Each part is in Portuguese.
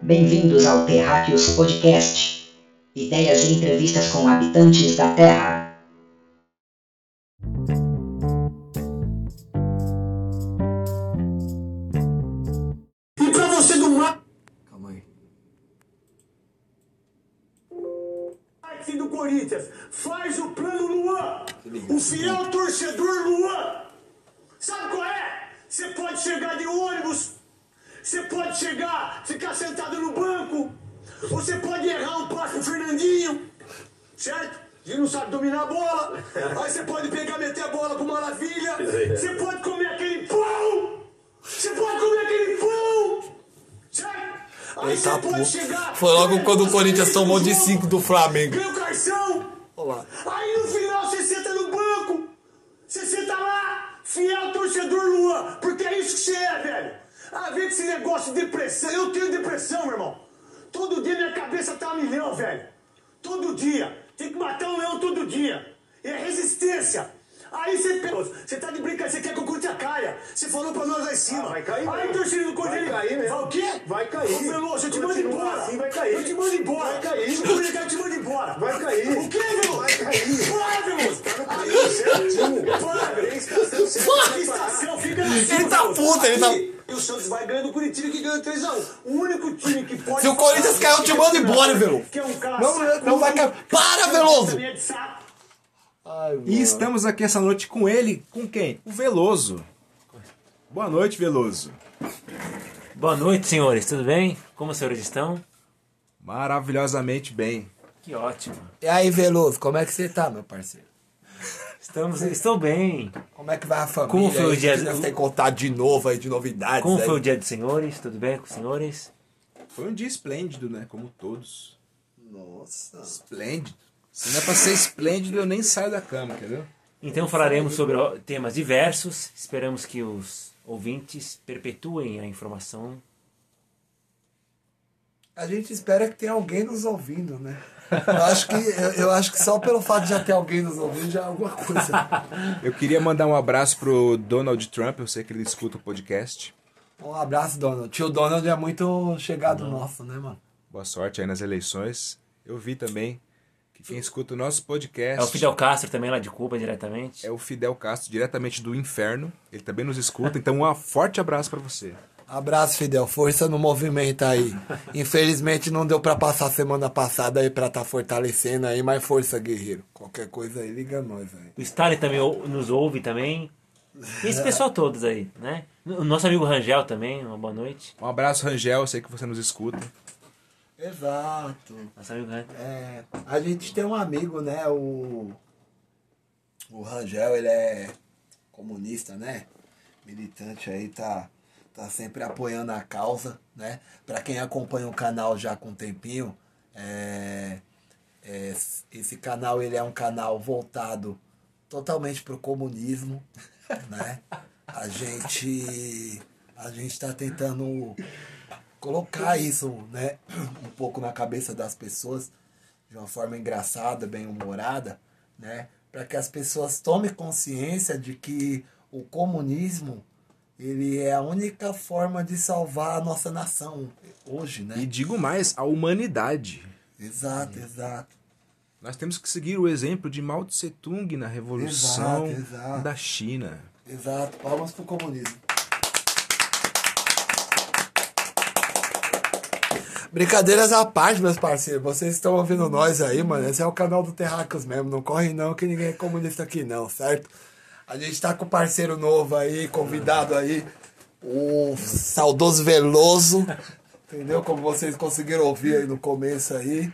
Bem-vindos ao Terráqueos Podcast. Ideias e entrevistas com habitantes da Terra. Quando o Corinthians tomou de jogo, cinco do Flamengo. Não, não, vai cair. Para, Veloso. de saco. E estamos aqui essa noite com ele, com quem? O Veloso. Boa noite, Veloso. Boa noite, senhores. Tudo bem? Como os senhores estão? Maravilhosamente bem. Que ótimo. E aí, Veloso, como é que você tá, meu parceiro? Estamos, estou bem. Como é que vai a família? Como foi o aí? dia- Você deve ter contado de novo aí, de novidades. Como aí. foi o dia dos senhores? Tudo bem com os senhores? Foi um dia esplêndido, né? Como todos. Nossa. Esplêndido. Se não é pra ser esplêndido, eu nem saio da cama, entendeu? Então falaremos sobre temas diversos. Esperamos que os ouvintes perpetuem a informação. A gente espera que tenha alguém nos ouvindo, né? Eu acho que, eu, eu acho que só pelo fato de já ter alguém nos ouvindo já é alguma coisa. Eu queria mandar um abraço pro Donald Trump, eu sei que ele escuta o podcast. Um abraço, Donald. Tio Donald é muito chegado nosso, né, mano? Boa sorte aí nas eleições. Eu vi também que quem escuta o nosso podcast É o Fidel Castro também lá de Cuba diretamente. é o Fidel Castro, diretamente do inferno. Ele também nos escuta, então um forte abraço pra você. Abraço, Fidel. Força no movimento aí. Infelizmente não deu pra passar semana passada aí pra tá fortalecendo aí, mas força, guerreiro. Qualquer coisa aí, liga nós aí. O Stalin também nos ouve também. E esse pessoal todos aí, né? O nosso amigo Rangel também, uma boa noite. Um abraço, Rangel, eu sei que você nos escuta. Exato. Nosso amigo Rangel. É, a gente tem um amigo, né? O, o Rangel, ele é comunista, né? Militante aí, tá, tá sempre apoiando a causa, né? Pra quem acompanha o canal já com um tempinho, é, é, esse canal ele é um canal voltado totalmente pro comunismo, né? A gente, a gente tá tentando colocar isso, né, um pouco na cabeça das pessoas de uma forma engraçada, bem humorada, né, para que as pessoas tomem consciência de que o comunismo ele é a única forma de salvar a nossa nação hoje, né? E digo mais, a humanidade. Exato, exato. Nós temos que seguir o exemplo de Mao Tse Tung na Revolução Exato, exato. da China. Exato. Palmas pro comunismo. Brincadeiras à parte, meus parceiros. Vocês estão ouvindo nós aí, mano. Esse é o canal do Terracos mesmo. Não corre não, que ninguém é comunista aqui não, certo? A gente tá com um parceiro novo aí, convidado aí. O saudoso Veloso. Entendeu? Como vocês conseguiram ouvir aí no começo aí.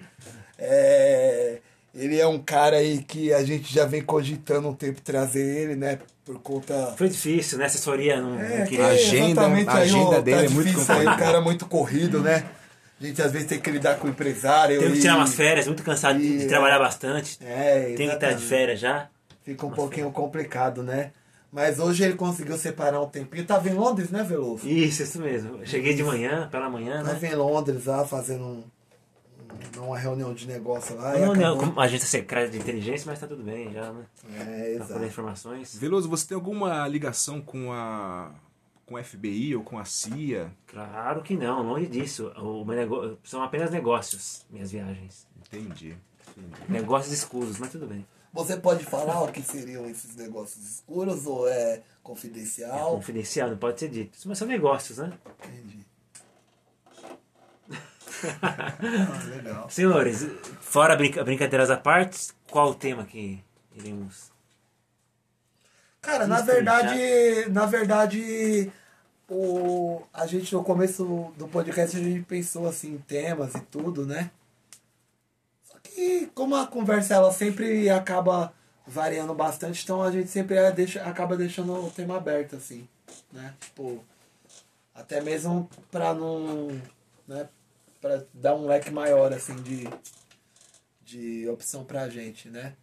É, Ele é um cara aí que a gente já vem cogitando um tempo trazer ele, né? Por conta Foi difícil, né? Assessoria não, é, não que queria. agenda- a aí, agenda ó, dele tá é muito difícil aí, o cara é muito corrido, né? A gente às vezes tem que lidar com o empresário. Teve que e- tirar umas férias, muito cansado de- de e- trabalhar bastante. É, Tem que estar de exatamente. férias já. Fica um pouquinho complicado, né? Mas hoje ele conseguiu separar um tempinho. Tava em Londres, né, Veloso? Isso, isso mesmo. Eu cheguei de manhã, pela manhã, né? Tava em Londres lá, fazendo um- um- uma reunião de negócio lá. e Não, não, acabou- como agência secreta de inteligência, mas tá tudo bem já, né? É, Pra poder exato. informações. Veloso, você tem alguma ligação com a com o FBI ou com a CIA? Claro que não, longe disso. O meu nego- São apenas negócios, minhas viagens. Entendi. Negócios escuros, mas tudo bem. Você pode falar o que seriam esses negócios escuros ou é É confidencial? confidencial, não pode ser dito. Mas são negócios, né? Entendi. ah, legal. Senhores, fora brinca brincadeiras à parte, qual o tema que iremos. Cara, na verdade, na verdade, o, a gente no começo do podcast a gente pensou assim em temas e tudo, né? Só que como a conversa ela sempre acaba variando bastante, então a gente sempre é, deixa, acaba deixando o tema aberto assim, né? Tipo, até mesmo pra não, né, para dar um leque maior assim de de opção pra gente, né?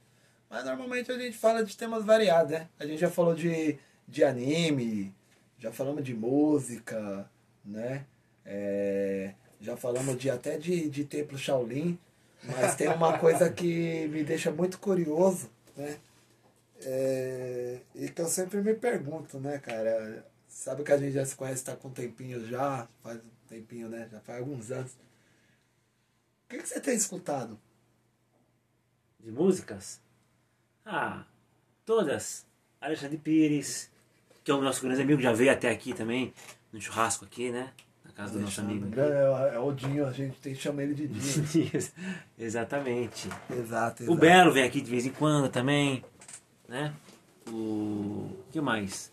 Mas normalmente a gente fala de temas variados, né? A gente já falou de, de anime, já falamos de música, né? É, já falamos de até de, de templo Shaolin, mas tem uma coisa que me deixa muito curioso, né? É, e que eu sempre me pergunto, né, cara? Sabe que a gente já se conhece, tá com um tempinho já, faz um tempinho, né? Já faz alguns anos. O que, que você tem escutado? De músicas? Ah, todas. Alexandre Pires, que é o nosso grande amigo, já veio até aqui também, no churrasco aqui, né? Na casa do nosso amigo. aqui. É, é o Dinho, a gente tem que chamar ele de Dinho. Exatamente. exato, exato. O Belo vem aqui de vez em quando também, né? O que mais?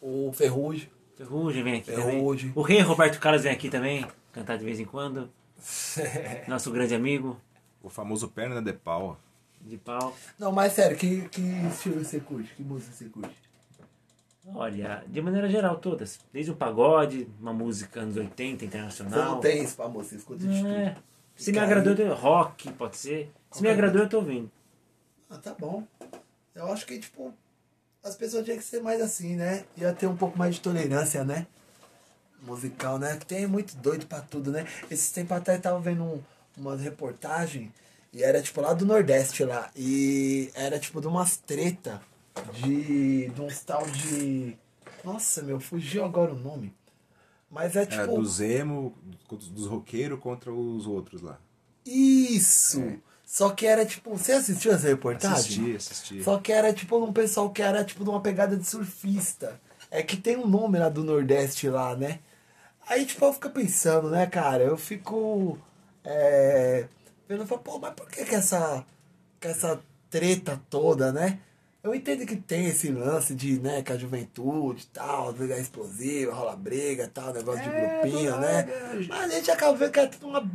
O Ferrugem. Ferrugem vem aqui Ferrugem. também. O rei Roberto Carlos vem aqui também, cantar de vez em quando. Nosso grande amigo O famoso perna de pau. De pau. Não, mas sério, que, que estilo você curte? Que música você curte? Olha, de maneira geral, todas. Desde o pagode, uma música anos 80, Você internacional. não tem isso pra você, escuta de tudo. É. Se me agradou, eu- rock, pode ser. Se me agradou, eu tô ouvindo. Ah, tá bom. Eu acho que, tipo, as pessoas tinham que ser mais assim, né? Ia ter um pouco mais de tolerância, né? Musical, né? Que tem muito doido pra tudo, né? Esses tempos atrás eu tava vendo um, uma reportagem e era, tipo, lá do Nordeste lá. E era, tipo, de umas treta de, de uns tal de... Nossa, meu, fugiu agora o nome. Mas é, tipo... Era dos emo, dos roqueiros contra os outros lá. Isso! Só que era, tipo... Você assistiu essa reportagem? Assisti, assisti. Só que era tipo um pessoal que era tipo de uma pegada de surfista. É que tem um nome lá do Nordeste lá, né? Aí tipo eu fico pensando, né, cara? Eu fico. É. Vendo, eu falo, pô, mas por que que essa. Que essa treta toda, né? Eu entendo que tem esse lance de, né, que a juventude e tal, briga explosiva, rola briga e tal, negócio de grupinho, né? Mas a gente acaba vendo que é tudo uma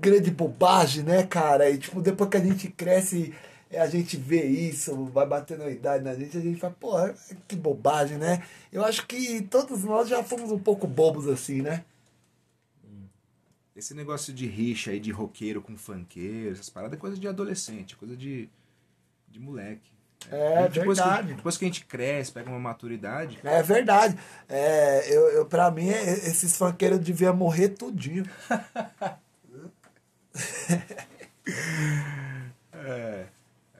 grande bobagem, né, cara? E tipo, depois que a gente cresce, a gente vê isso, vai batendo a idade na gente, a gente fala, porra, que bobagem, né? Eu acho que todos nós já fomos um pouco bobos assim, né? Esse negócio de rixa aí de roqueiro com funkeiro, essas paradas é coisa de adolescente, coisa de, de moleque. É, depois verdade. Que, depois que a gente cresce, pega uma maturidade, É verdade. É, eu, eu, pra mim, é- esses funkeiros deviam morrer tudinho. é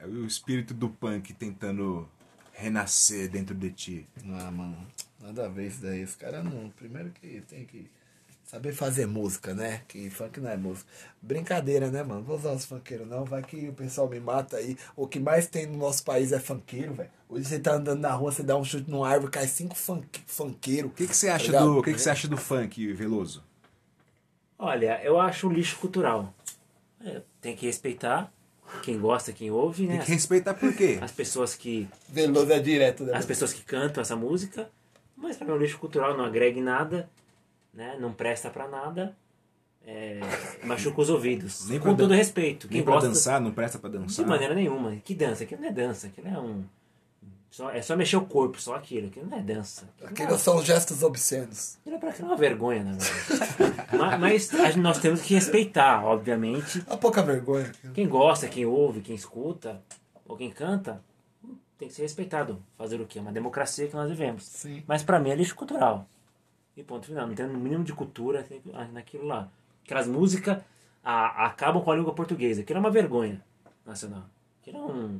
o espírito do punk tentando renascer dentro de ti. Ah, mano, nada a ver isso daí. Esse cara não. Primeiro que tem que saber fazer música, né? Que funk não é música. Brincadeira, né, mano? Vou usar os funkeiros, não. Vai que o pessoal me mata aí. O que mais tem no nosso país é funkeiro, velho. Hoje você tá andando na rua, você dá um chute numa árvore, cai cinco funk, funkeiros. O que, que você acha Tá ligado? do, o que, que você acha do funk, Veloso? Olha, eu acho um lixo cultural. É, tem que respeitar quem gosta, quem ouve, né? Tem que respeitar por quê? As pessoas que Veloso é direto, né? as pessoas que cantam essa música, mas pra mim é um lixo cultural, não agrega em nada, né? Não presta pra nada, é, machuca os ouvidos. Nem pra com todo respeito. Quem Nem pra gosta dançar, não presta pra de dançar. maneira nenhuma. Que dança? Aquilo não é dança, aquilo é um só, é só mexer o corpo, só aquilo. Aquilo não é dança. Aquilo Aqueles são gestos obscenos. Aquilo é pra é uma vergonha, na verdade. mas mas nós temos que respeitar, obviamente, A pouca vergonha. quem gosta, quem ouve, quem escuta, ou quem canta, tem que ser respeitado. Fazer o quê? Uma democracia que nós vivemos. Sim. Mas pra mim é lixo cultural. E ponto final. Não tem um mínimo de cultura naquilo lá. Aquelas músicas a- acabam com a língua portuguesa. Aquilo é uma vergonha nacional. Aquilo é um.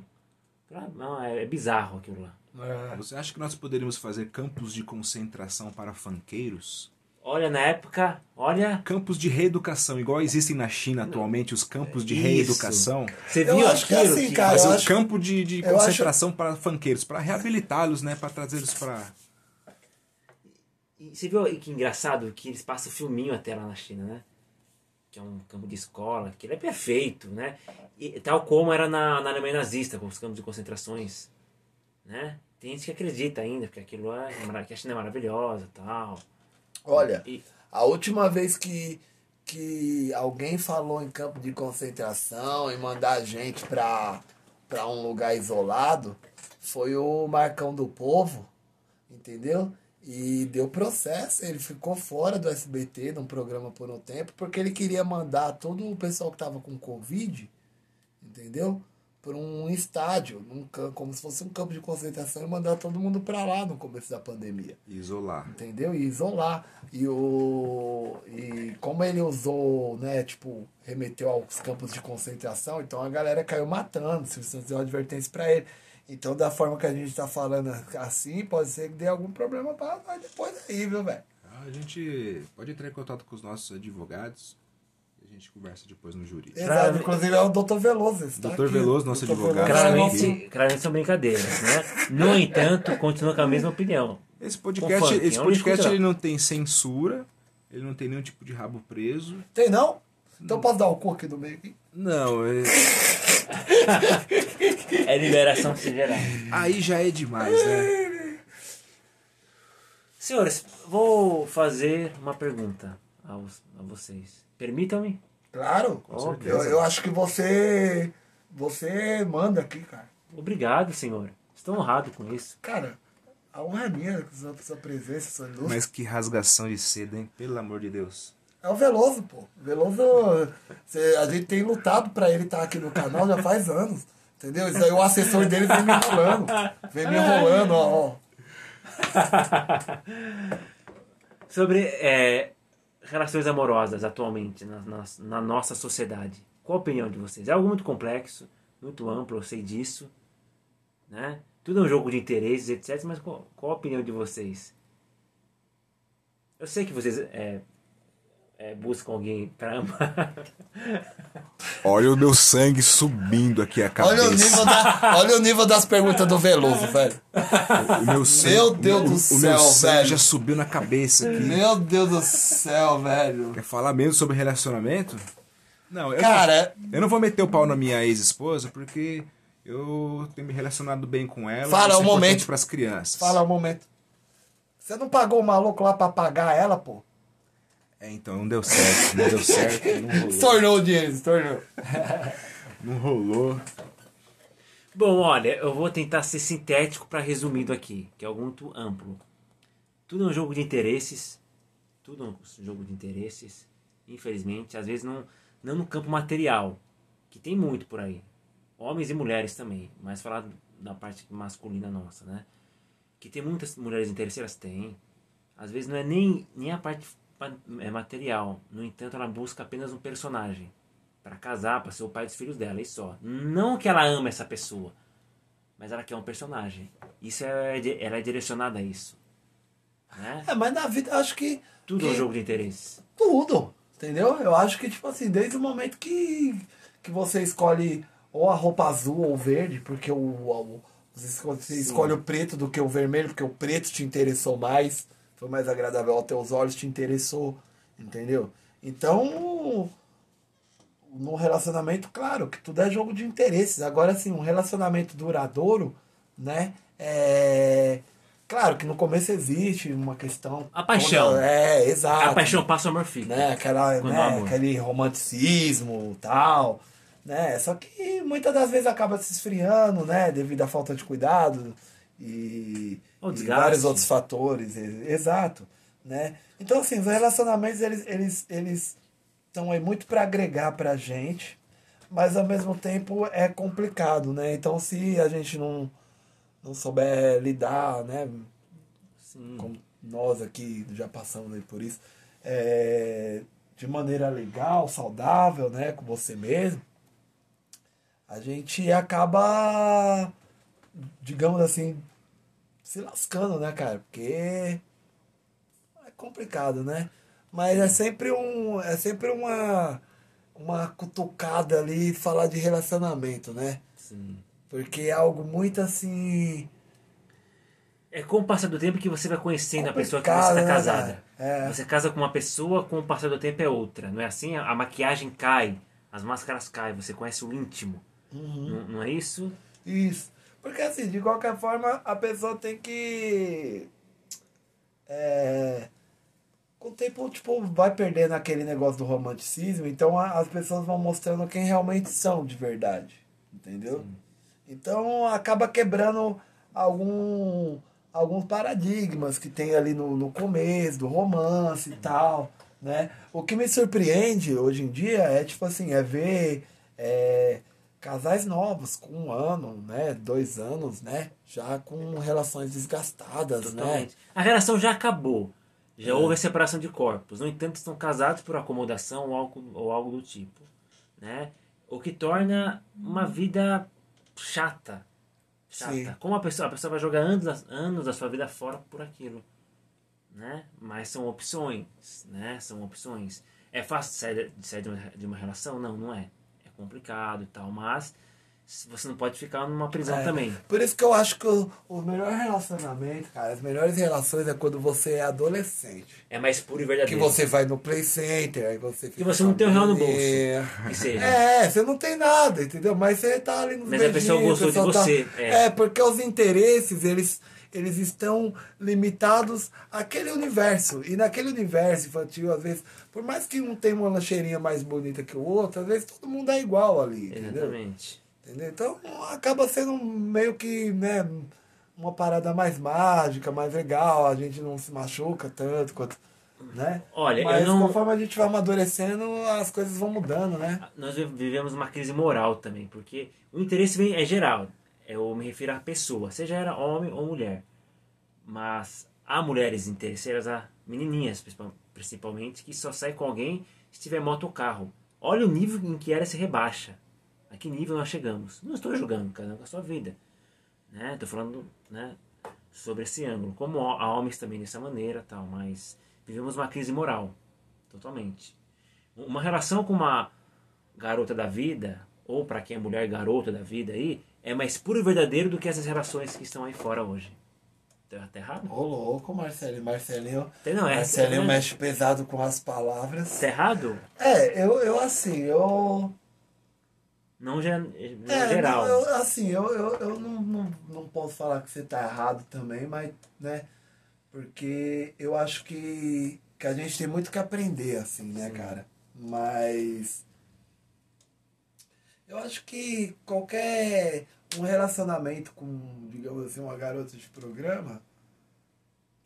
é- Não, é, é bizarro aquilo lá. É. Você acha que nós poderíamos fazer campos de concentração para funkeiros? Olha, na época, olha. Campos de reeducação, igual existem na China atualmente, os campos de Isso. reeducação. Você Eu viu acho que é assim, cara. Mas eu um acho- campo de, de eu concentração para funkeiros, para reabilitá-los, né? Para trazê-los para. E você viu que engraçado que eles passam filminho até lá na China, né? Que é um campo de escola, que ele é perfeito, né? E, tal como era na, na Alemanha nazista, com os campos de concentrações, né? Tem gente que acredita ainda, porque aquilo é, que a China é maravilhosa e tal. Olha, E, a última vez que, que alguém falou em campo de concentração e mandar a gente pra, pra um lugar isolado foi o Marcão do Povo, entendeu? E deu processo, ele ficou fora do SBT, num programa por um tempo, porque ele queria mandar todo o pessoal que tava com Covid, entendeu? Para um estádio, num, como se fosse um campo de concentração e mandar todo mundo para lá no começo da pandemia isolar. entendeu? E isolar. E, o, e como ele usou, né, tipo, remeteu aos campos de concentração, então a galera caiu matando, se você deu uma advertência pra ele. Então, da forma que a gente tá falando assim, pode ser que dê algum problema pra nós depois aí, viu, velho? A gente pode entrar em contato com os nossos advogados e a gente conversa depois no jurídico. Exato, inclusive é o Dr. Veloso. esse tá Dr. aqui. Veloso, nosso Dr. advogado. Claramente, claramente são brincadeiras, né? No entanto, continua com a mesma opinião. Esse podcast, funk, esse é podcast ele não tem censura, ele não tem nenhum tipo de rabo preso. Tem não? Então posso dar o cu aqui do meio aqui? Não, é- É liberação geral. aí já é demais, né? Senhores, vou fazer uma pergunta a vocês. Permitam-me? Claro. Com Eu, eu acho que você. Você manda aqui, cara. Obrigado, senhor. Estou honrado com isso. Cara, a honra é minha com sua, sua presença, sua luz. Mas que rasgação de seda, hein? Pelo amor de Deus. É o Veloso, pô. Veloso, cê- a gente tem lutado pra ele estar aqui no canal já faz anos. Entendeu? Isso aí o assessor dele vem me enrolando. Vem me enrolando, ó. ó. Sobre é, relações amorosas atualmente na, na, na nossa sociedade. Qual a opinião de vocês? É algo muito complexo, muito amplo, eu sei disso. Né? Tudo é um jogo de interesses, etc. Mas qual, qual a opinião de vocês? Eu sei que vocês é, é, buscam alguém para amar. Olha o meu sangue subindo aqui a cabeça. Olha o, nível da, olha o nível das perguntas do Veloso, velho. O meu sangue, Meu Deus o, do o céu, meu sangue velho. já subiu na cabeça aqui. Meu Deus do céu, velho. Quer falar mesmo sobre relacionamento? Não, eu, Cara, eu não vou meter o pau na minha ex-esposa porque eu tenho me relacionado bem com ela. Fala isso é um momento. importante pras crianças. fala um momento. Você não pagou o maluco lá pra pagar ela, pô? É, então não deu certo, não deu certo, não rolou. Estornou o dinheiro, estornou. Não rolou. Bom, olha, eu vou tentar ser sintético para resumido aqui, que é algo muito amplo. Tudo é um jogo de interesses, tudo é um jogo de interesses, infelizmente, às vezes não, não no campo material, que tem muito por aí. Homens e mulheres também, mas falar da parte masculina nossa, né? Que tem muitas mulheres interesseiras, tem. Às vezes não é nem, nem a parte material, no entanto ela busca apenas um personagem para casar, para ser o pai dos filhos dela, e só. Não que ela ama essa pessoa, mas ela quer um personagem. Isso é, di- ela é direcionada a isso. Né? É, mas na vida acho que. Tudo é um que- jogo de interesse. Tudo. Entendeu? Eu acho que, tipo assim, desde o momento que, que você escolhe ou a roupa azul ou verde, porque o, o- você escolhe, você escolhe o preto do que o vermelho, porque o preto te interessou mais, foi mais agradável aos teus olhos, te interessou, entendeu? Então, no relacionamento, claro, que tudo é jogo de interesses. Agora, assim, um relacionamento duradouro, né? É. Claro que no começo existe uma questão. A paixão. É, exato A paixão passa o amor fica. né? Aquela, né? Aquele romanticismo tal, né? Só que muitas das vezes acaba se esfriando, né? Devido à falta de cuidado e, O desgaste. vários outros fatores, exato, né? Então assim, os relacionamentos eles eles eles estão aí muito para agregar pra gente, mas ao mesmo tempo é complicado, né? Então se a gente não não souber lidar, né? Sim. como nós aqui já passamos por isso, é, de maneira legal, saudável, né, com você mesmo, a gente acaba, digamos assim, se lascando, né, cara? Porque é complicado, né? Mas é sempre um. É sempre uma. Uma cutucada ali falar de relacionamento, né? Sim. Porque é algo muito assim. É com o passar do tempo que você vai conhecendo a pessoa que você está né, casada. cara? É. Você casa com uma pessoa, com o passar do tempo é outra. Não é assim? A maquiagem cai, as máscaras caem, você conhece o íntimo. Uhum. Não, não é isso? Isso. Porque assim, de qualquer forma, a pessoa tem que. É, com o tempo, tipo, vai perdendo aquele negócio do romanticismo, então a- as pessoas vão mostrando quem realmente são de verdade. Entendeu? Então acaba quebrando algum, alguns paradigmas que tem ali no, no começo, do romance e tal. Né? O que me surpreende hoje em dia é tipo assim, é ver é, casais novos com um ano, né? Dois anos, né? Já com relações desgastadas, né? Totalmente. A relação já acabou. Já houve a separação de corpos. No entanto, estão casados por acomodação ou algo, ou algo do tipo. Né? O que torna uma vida chata. Chata. Sim. Como a pessoa, a pessoa vai jogar anos, anos da sua vida fora por aquilo. Né? Mas são opções. Né? São opções. É fácil de sair, de sair de, uma, de uma relação? Não, não é. Complicado e tal. Mas você não pode ficar numa prisão É, também. Por isso que eu acho que o, o melhor relacionamento, cara, as melhores relações é quando você é adolescente. É mais puro e Que verdadeiro. você vai no play center, aí você fica. E você não tem um real no bolso. É. Que seja. É, você não tem nada, entendeu? Mas você tá ali nos Mas a pessoa gostou de pessoa tá- você, é. É. porque os interesses, eles, eles estão limitados àquele universo. E naquele universo infantil, às vezes, por mais que um tenha uma lancheirinha mais bonita que o outro, às vezes todo mundo é igual ali, entendeu? Exatamente. Entendeu? Então acaba sendo meio que, né, uma parada mais mágica, mais legal, a gente não se machuca tanto quanto. Né? Olha, Mas não- conforme a gente vai amadurecendo, as coisas vão mudando, né? Nós vi- vivemos uma crise moral também, porque o interesse vem, é geral. Eu me refiro à pessoa, seja ela homem ou mulher. Mas há mulheres interesseiras, há menininhas principal- principalmente, que só saem com alguém se tiver moto ou carro. Olha o nível em que ela se rebaixa. A que nível nós chegamos. Não estou julgando, cada um com a sua vida. Né? Estou falando né, sobre esse ângulo. Como há homens também dessa maneira, tal, mas vivemos uma crise moral. Totalmente. Uma relação com uma garota da vida, ou para quem é mulher garota da vida aí, é mais puro e verdadeiro do que essas relações que estão aí fora hoje. Tá tá errado? Ô louco, Marcelinho. Marcelinho, Não, é, Marcelinho é- mexe pesado com as palavras. Tá errado? É, eu, eu assim, eu. Não, ge- não É, geral. não, eu, assim, eu, eu, eu não, não, não posso falar que você tá errado também, mas, né? Porque eu acho que, que a gente tem muito que aprender, assim, né, cara? Mas. Eu acho que qualquer um relacionamento com, digamos assim, uma garota de programa,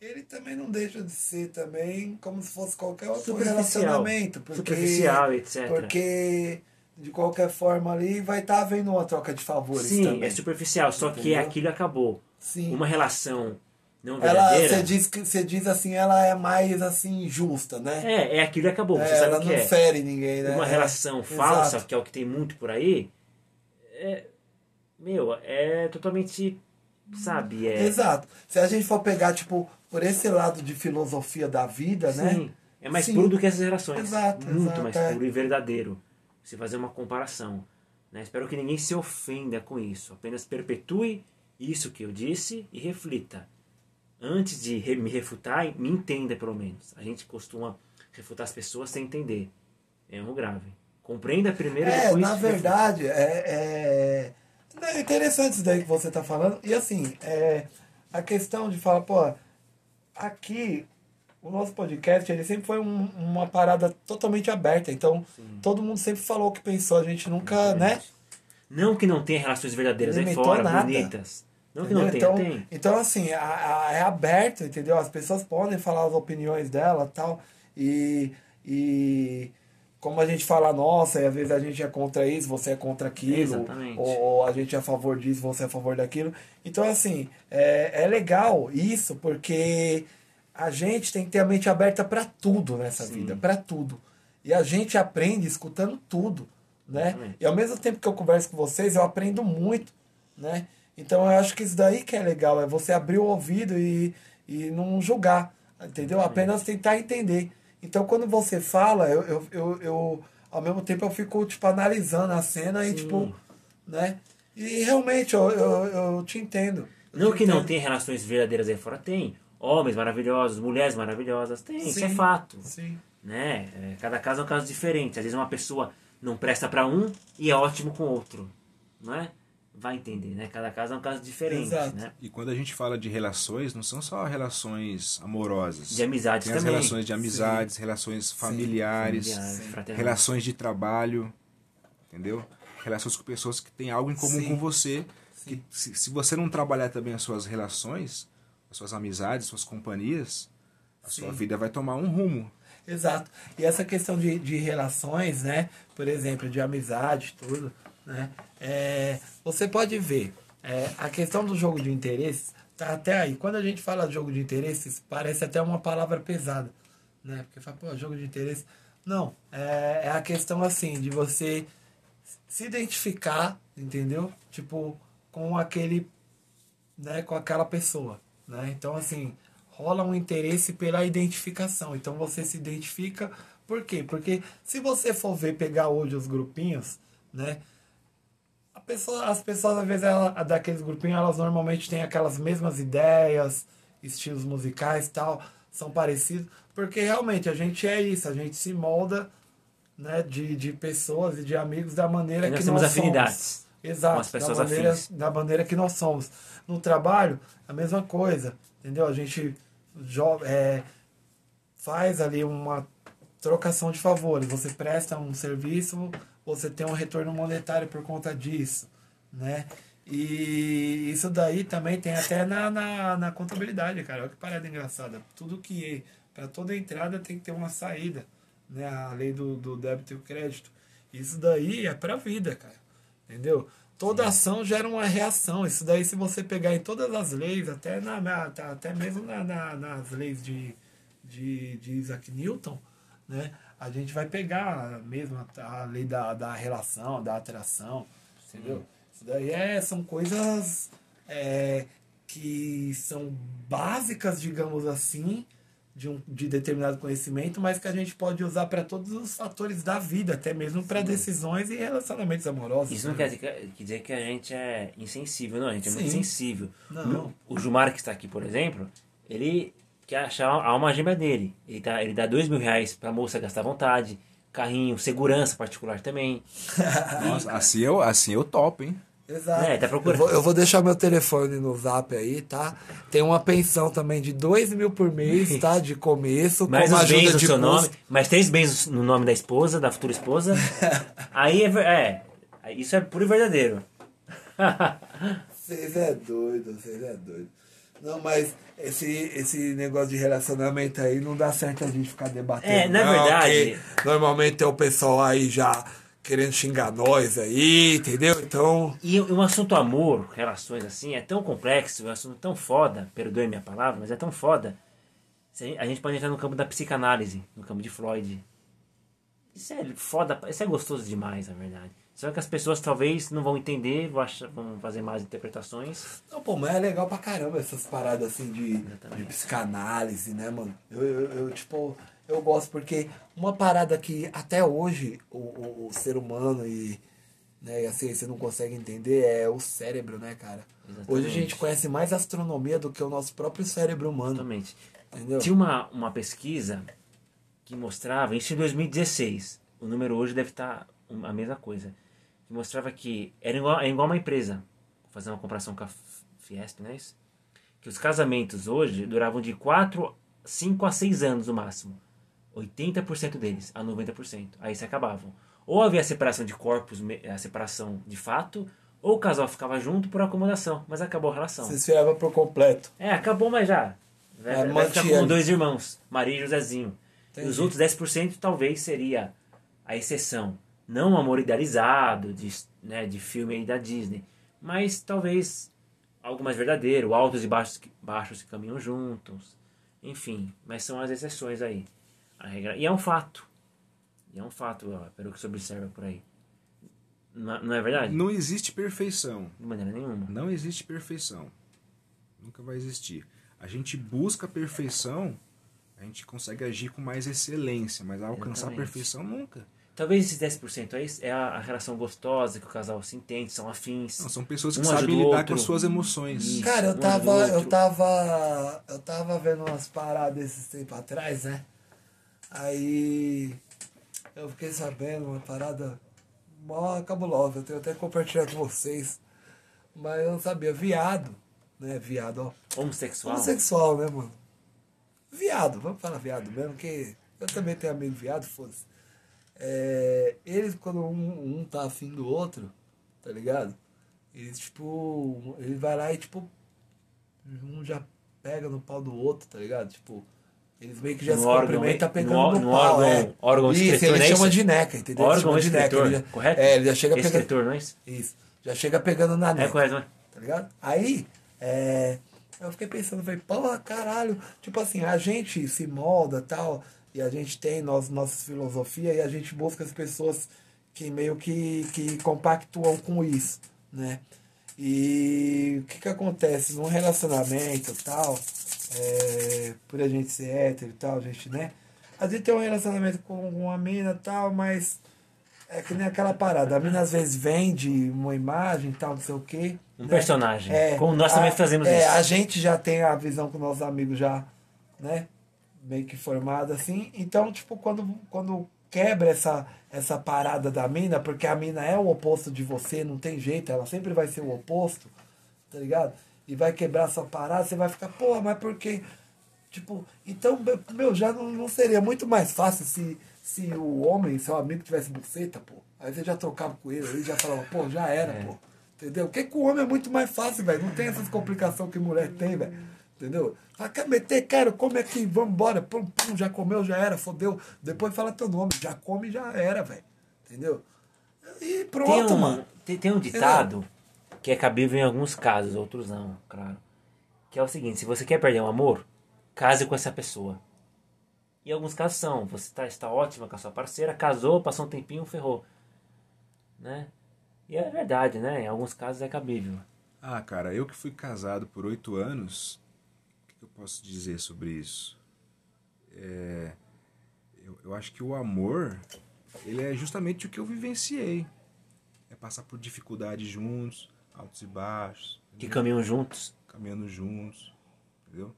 ele também não deixa de ser também como se fosse qualquer outro relacionamento. Porque, Superficial, etc. Porque, de qualquer forma ali, vai estar havendo uma troca de favores Sim, também. é superficial, só que Entendeu? aquilo acabou. Sim. Uma relação não verdadeira. você diz, que- você diz assim, ela é mais assim, justa, né? É, é aquilo acabou. Você É, sabe ela que não é. fere ninguém, né? Uma É, relação exato. falsa, que é o que tem muito por aí, é. Meu, é totalmente. Sabe? É, Exato. Se a gente for pegar, tipo, por esse lado de filosofia da vida, né? Sim, é mais Sim. puro do que essas relações. Exato, Muito exato, mais é. puro e verdadeiro. Se fazer uma comparação. Né? Espero que ninguém se ofenda com isso. Apenas perpetue isso que eu disse e reflita. Antes de me refutar, me entenda pelo menos. A gente costuma refutar as pessoas sem entender. É um grave. Compreenda primeiro É, depois. na refuta. verdade, é, é, é interessante isso daí que você tá falando. E assim, é, a questão de falar, pô, aqui o nosso podcast ele sempre foi um- uma parada totalmente aberta. Então, todo mundo sempre falou o que pensou. A gente nunca, né? Não que não tenha relações verdadeiras aí fora, nada. bonitas. Não que não tenha, então, tem. então, assim, a- a- é aberto, entendeu? As pessoas podem falar as opiniões dela tal. E, e como a gente fala, nossa, e às vezes a gente é contra isso, você é contra aquilo. Exatamente. Ou, ou a gente é a favor disso, você é a favor daquilo. Então, assim, é, é legal isso, porque a gente tem que ter a mente aberta para tudo nessa Sim. vida, para tudo. E a gente aprende escutando tudo, né? Exatamente. E ao mesmo tempo que eu converso com vocês, eu aprendo muito, né? Então eu acho que isso daí que é legal, é você abrir o ouvido e, e não julgar, entendeu? Apenas tentar entender. Então quando você fala, eu, eu, eu, eu ao mesmo tempo eu fico, tipo, analisando a cena e, tipo, né? E realmente eu, eu, eu te entendo. Eu Não te que não entendo. tem relações verdadeiras aí fora, tem. Homens maravilhosos, mulheres maravilhosas, tem, isso é Sim. fato. Sim. Né? É, Cada caso é um caso diferente. Às vezes uma pessoa não presta pra um e é ótimo com outro. Não é? Vai entender, né? Cada caso é um caso diferente, Exato. né? E quando a gente fala de relações, não são só relações amorosas. De amizades Tem as também. relações de amizades, relações familiares, Familiares, relações de trabalho, entendeu? Relações com pessoas que têm algo em comum Sim. com você. Que, se, se você não trabalhar também as suas relações, as suas amizades, suas companhias, a sua Sim. vida vai tomar um rumo. Exato. E essa questão de, de relações, né? Por exemplo, de amizade, tudo, né? É, você pode ver, é, a questão do jogo de interesses tá até aí. Quando a gente fala de jogo de interesses, parece até uma palavra pesada, né? Porque fala, pô, jogo de interesse. Não, é, é a questão assim, de você se identificar, entendeu? Tipo, com aquele né, com aquela pessoa, né? Então assim, rola um interesse pela identificação. Então você se identifica por quê? Porque se você for ver pegar hoje os grupinhos, né? Pessoa, as pessoas às vezes ela, daqueles grupinhos elas normalmente têm aquelas mesmas ideias, estilos musicais, e tal, são parecidos, porque realmente a gente é isso, a gente se molda, né, de, de pessoas e de amigos da maneira nós que nós afinidades somos. Exato, com as pessoas da maneira, afins. da maneira que nós somos. No trabalho, a mesma coisa, entendeu? A gente é, faz ali uma trocação de favores. Você presta um serviço, você tem um retorno monetário por conta disso, né? E isso daí também tem até na, na, na contabilidade, cara. Olha que parada engraçada. Tudo que... Para toda entrada tem que ter uma saída, né? A lei do, do débito e o crédito. Isso daí é pra vida, cara. Entendeu? Toda ação gera uma reação. Isso daí, se você pegar em todas as leis, até, na, na- até mesmo na, na- nas leis de, de, de Isaac Newton, né? a gente vai pegar mesmo a, a lei da, da relação, da atração, entendeu? Isso daí é, são coisas é, que são básicas, digamos assim, de, um, de determinado conhecimento, mas que a gente pode usar para todos os fatores da vida, até mesmo para decisões e relacionamentos amorosos. Isso não né? quer dizer, que, a gente é insensível, não. A gente é muito Sim. sensível. Não. O Gilmar, que está aqui, por exemplo, ele quer achar a alma gêmea dele. Ele, dá ele dá dois mil reais pra moça gastar à vontade, carrinho, segurança particular também. Nossa, assim eu, assim eu topo, hein? Exato. É, tá procurando. eu, vou, eu vou deixar meu telefone no zap aí, tá? Tem uma pensão também de dois mil por mês, tá? De começo, Mais com os bens ajuda no de seu nome, mais três bens no nome da esposa, da futura esposa. Aí é, é, isso é puro e verdadeiro. Vocês é doido, vocês é doido. Não, mas esse, esse negócio de relacionamento aí não dá certo a gente ficar debatendo. É, na não, verdade- porque Normalmente tem o pessoal aí já querendo xingar nós aí, entendeu? Então. E o um assunto amor, relações assim, é tão complexo, é um assunto tão foda, perdoe minha palavra, mas é tão foda. A gente pode entrar no campo da psicanálise, no campo de Freud. Isso é foda, isso é gostoso demais, na verdade. Só que as pessoas talvez não vão entender, vão, achar- vão fazer mais interpretações. Não, pô, mas é legal pra caramba essas paradas assim de, Exatamente. de psicanálise, né, mano? Eu, eu, eu, tipo, eu gosto porque uma parada que até hoje o, o, o ser humano e, né, e a ciência não consegue entender é o cérebro, né, cara? Exatamente. Hoje a gente conhece mais astronomia do que o nosso próprio cérebro humano. Totalmente. Entendeu? Tinha uma, uma pesquisa que mostrava, isso em 2016, o número hoje deve estar um- a mesma coisa, que mostrava que era igual, é igual uma empresa, vou fazer uma comparação com a Fiesp, não é isso? Que os casamentos hoje duravam de 4, 5 a 6 anos no máximo. 80% deles a 90%. Aí se acabavam. Ou havia separação de corpos, a separação de fato, ou o casal ficava junto por acomodação, mas acabou a relação. Você esfriava por completo. É, acabou, mas já. Vai, É, vai ficar com dois irmãos, Maria e Josézinho. E os Entendi. outros 10% talvez seria a exceção. Não um amor idealizado de, né, de filme aí da Disney. Mas talvez algo mais verdadeiro, altos e baixos que, baixos que caminham juntos. Enfim, mas são as exceções aí. A regra, e é um fato. E é um fato, ó, pelo que se observa por aí. Não, não é verdade? Não existe perfeição. De maneira nenhuma. Não existe perfeição. Nunca vai existir. A gente busca a perfeição, a gente consegue agir com mais excelência, mas alcançar a Exatamente. perfeição nunca. Talvez esses 10% aí é a, a relação gostosa que o casal se entende, são afins. Não, são pessoas que Um sabem lidar outro. com as suas emoções. Isso. Cara, eu um tava, eu tava, eu tava vendo umas paradas esses tempos atrás, né? Aí eu fiquei sabendo uma parada mó cabulosa, eu tenho até que compartilhar com vocês, mas eu não sabia, viado, né? Viado, ó. Homossexual. Homossexual, né, mano? Viado, vamos falar viado mesmo, que eu também tenho amigo viado, foda-se. É, eles, quando um, um tá afim do outro, tá ligado? Eles, tipo, ele vai lá e, tipo, um já pega no pau do outro, tá ligado? Tipo, eles meio que já No se órgão, cumprimentam pegando no, no pau, órgão- é. órgão Isso, ele é chama isso? de neca, entendeu? Órgão de neca, ele já- correto? É, ele já chega pegando... Excretor, não é isso? Isso, já chega pegando na É neca correto, não é? tá ligado? Aí, é, eu fiquei pensando, falei, porra, caralho, tipo assim, a gente se molda tal, e a gente tem nós, nossa filosofia, e a gente busca as pessoas que meio que, que compactuam com isso, né? E o que que acontece num relacionamento tal, é, por a gente ser hétero e tal, a gente, né? A gente tem um relacionamento com uma mina tal, mas é que nem aquela parada. A mina às vezes vende uma imagem e tal, não sei o quê. Um né? personagem. Como nós também a- fazemos é, isso. A gente já tem a visão com nossos amigos já, né? Meio que formada assim. Então, tipo, quando, quando quebra essa, essa parada da mina, porque a mina é o oposto de você, não tem jeito, ela sempre vai ser o oposto, tá ligado? E vai quebrar essa parada, você vai ficar, porra, mas por quê? Tipo, então, meu, já não, não seria muito mais fácil se, se o homem, seu amigo, tivesse buceta, pô. Aí você já trocava com ele, aí já falava, pô, já era, É. pô. Entendeu? Porque com o homem é muito mais fácil, velho. Não tem essas complicações que mulher tem, velho. Entendeu? Fala, quer meter, quero, come aqui, vamos embora. Pum, pum, já comeu, já era, fodeu. Depois fala teu nome, já come, já era, velho. Entendeu? E pronto, Tem um, mano. tem, tem um ditado que é cabível em alguns casos, outros não, claro. Que é o seguinte, se você quer perder um amor, case com essa pessoa. E alguns casos são, você tá, está ótima com a sua parceira, casou, passou um tempinho, ferrou. Né? E é verdade, né? Em alguns casos é cabível. Ah, cara, eu que fui casado por oito anos, que eu posso dizer sobre isso? É, eu, eu acho que o amor, ele é justamente o que eu vivenciei. É passar por dificuldades juntos, altos e baixos, Que caminham juntos. caminhando juntos, entendeu?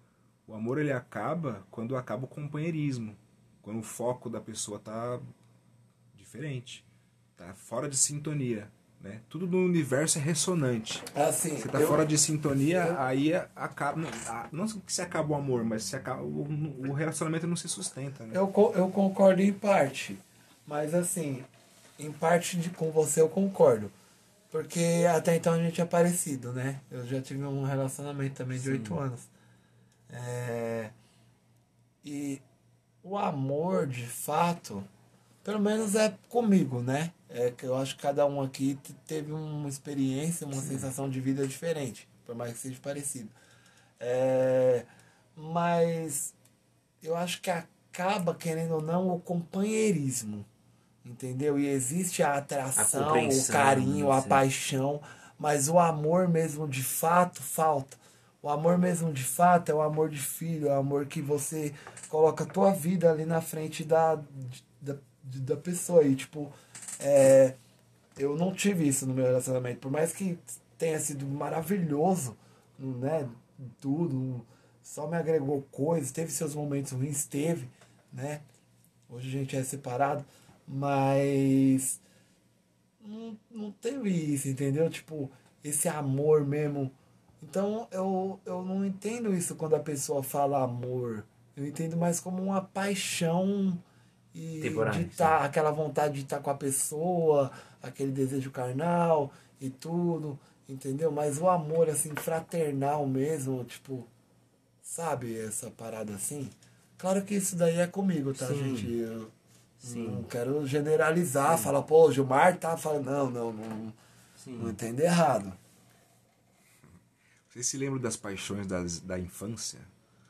O amor ele acaba quando acaba o companheirismo, quando o foco da pessoa tá diferente, tá fora de sintonia, né? Tudo no universo é ressonante. Assim, Você tá eu- fora de sintonia, aí é- acaba. Não, que se acaba o amor, mas se acaba, o, o relacionamento não se sustenta, né? Eu, eu concordo em parte. Mas assim, em parte de, com você eu concordo. Porque até então a gente é parecido, né? Eu já tive um relacionamento também de oito anos. É, e o amor, de fato, pelo menos é comigo, né? É que eu acho que cada um aqui te- teve uma experiência, uma sensação de vida diferente, por mais que seja parecido. É, mas eu acho que acaba, querendo ou não, o companheirismo. Entendeu? E existe a atração, A o carinho, a sim. paixão, mas o amor mesmo de fato falta. O amor mesmo de fato é o amor de filho, é o amor que você coloca a tua vida ali na frente da, da, da pessoa. E, tipo, é, eu não tive isso no meu relacionamento. Por mais que tenha sido maravilhoso, né? Tudo, só me agregou coisas, teve seus momentos ruins, teve, né? Hoje a gente é separado, mas não, não teve isso, entendeu? Tipo, esse amor mesmo. Então eu, eu não entendo isso quando a pessoa fala amor. Eu entendo mais como uma paixão e Temporária, de estar, aquela vontade de estar com a pessoa, aquele desejo carnal e tudo, entendeu? Mas o amor, assim, fraternal mesmo, tipo, sabe essa parada assim? Claro que isso daí é comigo, tá, Sim. gente? Eu Sim. não quero generalizar, falar, pô, o Gilmar tá falando, não, não, não, Sim. não entendo errado. Vocês se lembram das paixões das, da infância?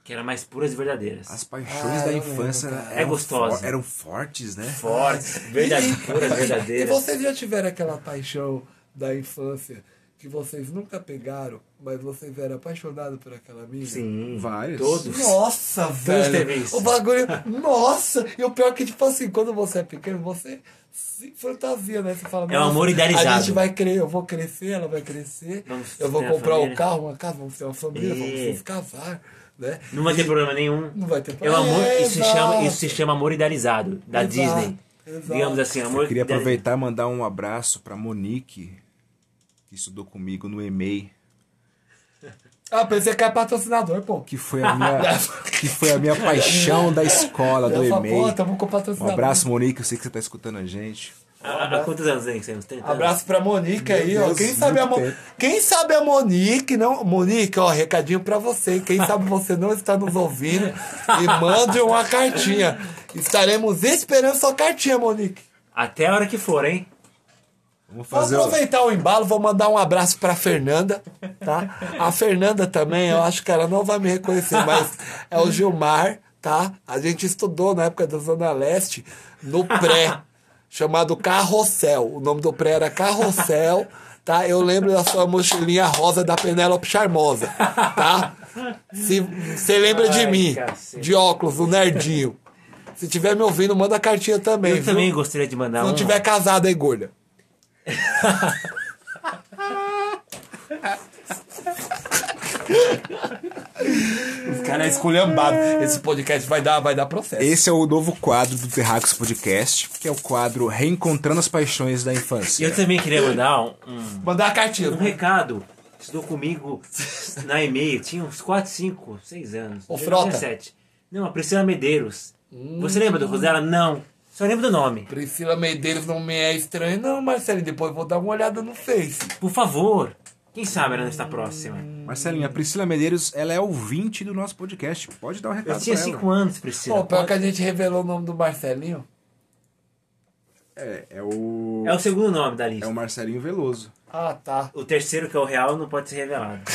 Que eram mais puras e verdadeiras. As paixões Ah, da infância lembro, eram, cara. É gostosa. for- eram fortes, né? Fortes, verdade, puras, E verdadeiras. vocês já tiveram aquela paixão da infância que vocês nunca pegaram, mas vocês eram apaixonados por aquela mina? Sim, Vários. Todos. Nossa, teve velho. O bagulho. Nossa! E o pior é que, tipo assim, quando você é pequeno, você se fantasia, né? Você fala, É um "Nossa, amor idealizado." A gente vai crer, eu vou crescer, ela vai crescer. Vamos eu vou comprar um carro, uma casa, vamos ter uma família, vamos É. nos casar, né? Não vai ter problema nenhum. Não vai ter É o problema. amor, É, isso, se chama, isso se chama amor idealizado, da Exato, Disney. exato. Digamos assim, amor Eu queria aproveitar e mandar um abraço pra Monique, que estudou comigo no EMEI, Ah, pensei que é patrocinador, pô. que foi a minha, que foi a minha paixão da escola, do com Um abraço, Monique, eu sei que você tá escutando a gente. Há, quantos anos tem? Você tem uns 30 anos? Abraço pra Monique aí, ó. Deus, Quem sabe, a Mo... tempo. Quem sabe a Monique, não. Monique, ó, recadinho pra você. Quem sabe você não está nos ouvindo e mande uma cartinha. Estaremos esperando sua cartinha, Monique. Até a hora que for, hein? Vamos Vou fazer o... aproveitar o embalo, vou mandar um abraço pra Fernanda, tá? A Fernanda também, eu acho que ela não vai me reconhecer, mas é o Gilmar, tá? A gente estudou na época da Zona Leste, no pré, chamado Carrossel. O nome do pré era Carrossel, tá? Eu lembro da sua mochilinha rosa da Penélope Charmosa, tá? Se você lembra de Ai, mim, cacete. de óculos, o nerdinho. Se tiver me ouvindo, manda cartinha também, Eu viu? também gostaria de mandar Se não um. tiver casado aí, gorda. Os caras é esculhambado. Esse podcast vai dar, vai dar processo. Esse é o novo quadro do Terracos Podcast, que é o quadro Reencontrando as Paixões da Infância. eu também queria mandar um, um, Mandar a cartinha. um recado. Estudou comigo na e-mail, tinha uns 4, 5, 6 anos. Eu Frota. tinha sete. Não, a Priscila Medeiros. Você lembra do rosto dela? Não. Só lembro do nome. Priscila Medeiros não me é estranho, não, Marcelo. Depois vou dar uma olhada no Face. Por favor. Quem sabe ela não está próxima. Marcelinha, a Priscila Medeiros, ela é ouvinte do nosso podcast. Pode dar um recado Eu tinha pra ela. 5 anos, Priscila. Pô, pior que a gente revelou o nome do Marcelinho. É, é o... É o segundo nome da É lista. o Marcelinho Veloso. Ah, tá. O terceiro, que é o real, não pode ser revelado.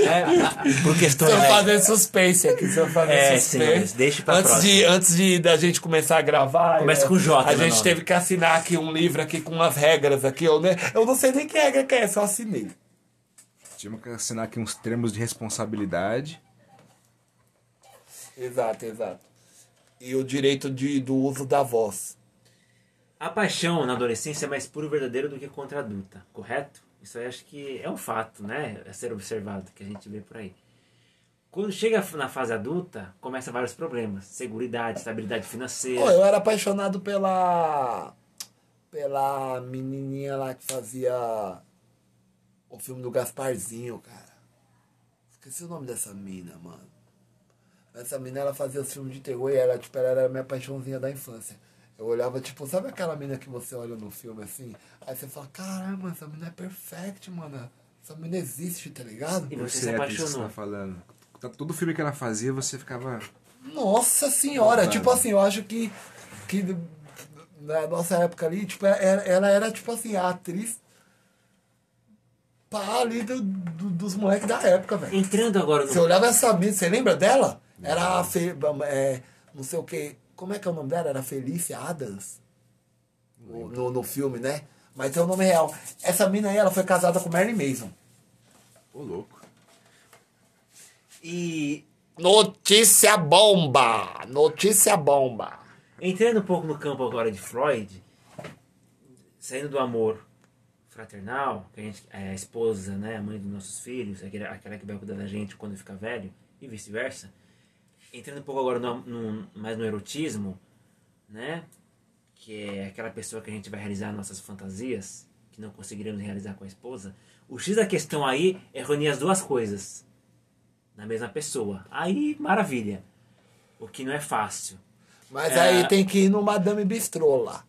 é, por questões. Estão né? fazendo suspense aqui, estão fazendo É, suspense. senhores, deixa pra antes próxima. de Antes de da gente começar a gravar. Começa é, com J, A meu gente nome. teve que assinar aqui um livro aqui com umas regras aqui. Eu, né, eu não sei nem que regra que é, só assinei. Tivemos que assinar aqui uns termos de responsabilidade. Exato, exato. E o direito de, do uso da voz. A paixão na adolescência é mais puro e verdadeiro do que contra a adulta, correto? Isso aí acho que é um fato, né? A ser observado, que a gente vê por aí. Quando chega na fase adulta, começa vários problemas. Seguridade, estabilidade financeira. Pô, eu era apaixonado pela. pela menininha lá que fazia o filme do Gasparzinho, cara. Esqueci o nome dessa mina, mano. Essa mina, ela fazia os filmes de terror e ela, tipo, ela era a minha paixãozinha da infância. Eu olhava, tipo, sabe aquela mina que você olha no filme assim? Aí você fala, caramba, essa mina é perfect, mano. Essa mina existe, tá ligado? E você Você se é a atriz que você apaixonou. tá falando. Tá- Todo filme que ela fazia, você ficava... Nossa senhora, tipo assim, eu acho que, que na nossa época ali, tipo, ela, ela era tipo assim, a atriz pá ali do, do- dos moleques da época, velho. Entrando agora Você no. olhava essa mina, você lembra dela? Era a Fe, é, não sei o que, como é que é o nome dela? Era Felícia Adams? No, no, no filme, né? Mas tem o nome real. Essa mina aí, ela foi casada com Marilyn Mason. Ô, louco. E Notícia bomba! Notícia bomba! entrando um pouco no campo agora de Freud, saindo do amor fraternal, que a gente é a esposa, né, a mãe dos nossos filhos, aquela, aquela que vai cuidar da gente quando ficar velho, e vice-versa. Entrando um pouco agora no, no- mais no erotismo, né, que é aquela pessoa que a gente vai realizar nossas fantasias, que não conseguiremos realizar com a esposa. O X da questão aí é reunir as duas coisas na mesma pessoa. Aí, maravilha. O que não é fácil. Mas É. aí tem que ir no Madame Bistrô lá.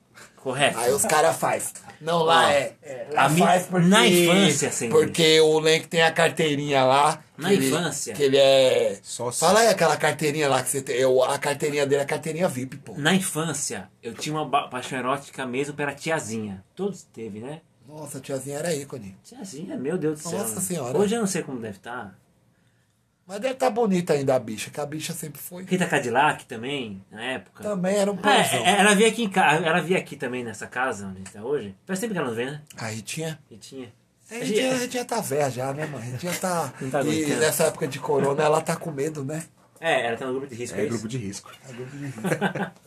Correto? Aí os caras faz. Não, lá Ó, é. é, lá a mi- faz porque. na infância, sempre. Porque o Lenk tem a carteirinha lá. Na que ele- infância. Que ele é. Sócio. Fala aí aquela carteirinha lá que você tem. Eu, a carteirinha dele é a carteirinha VIP, pô. Na infância, eu tinha uma paixão erótica mesmo pela tiazinha. Todos teve, né? Nossa, a tiazinha era ícone. Tiazinha, meu Deus do céu. Nossa Senhora. Hoje eu não sei como deve estar. Mas deve estar bonita ainda a bicha, que a bicha sempre foi. Rita Cadillac também, na época. Também era um É, é, ela vinha aqui em casa, ela vinha aqui também nessa casa onde a gente tá hoje. Faz tempo que ela não vem, né? A Ritinha. E tinha. A Ritinha, a Ritinha tá velha já, né, mano? A Ritinha tá. Tá e aguentando. nessa época de corona ela tá com medo, né? É, ela tá no grupo de risco. É isso? grupo de risco.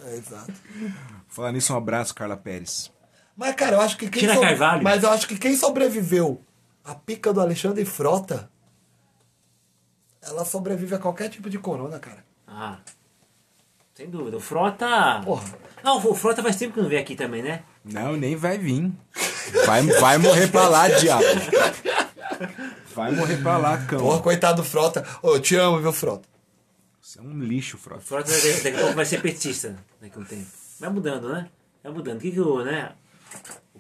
É, exato. Falar nisso, um abraço, Carla Pérez. Mas, cara, eu acho que quem. Tina sobre- Carvalho. Mas eu acho que quem sobreviveu à pica do Alexandre Frota, ela sobrevive a qualquer tipo de corona, cara. Ah, sem dúvida. O Frota. Porra. Não, o Frota faz tempo que não vem aqui também, né? Não, nem vai vir. Vai, vai morrer pra lá, diabo. Vai morrer pra lá, cão. Porra, coitado do Frota. Ô, eu te amo, viu, Frota? Você é um lixo, O Frota. Frota daqui daqui a pouco vai ser petista daqui a um tempo. Vai mudando, né? Vai mudando. O que, que o, né,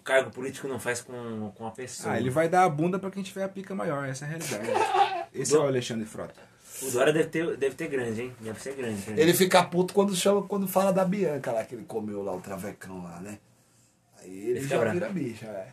o cargo político não faz com, com a pessoa? Ah, ele vai dar a bunda pra quem tiver a pica maior, essa é a realidade. Esse é o Alexandre Frota. O Dória deve ter, deve ter grande, hein? Deve ser grande. pra Ele fica puto quando chama, quando fala da Bianca lá, que ele comeu lá o travecão lá, né? Aí ele, Ele fica já bravo. vira bicha, é.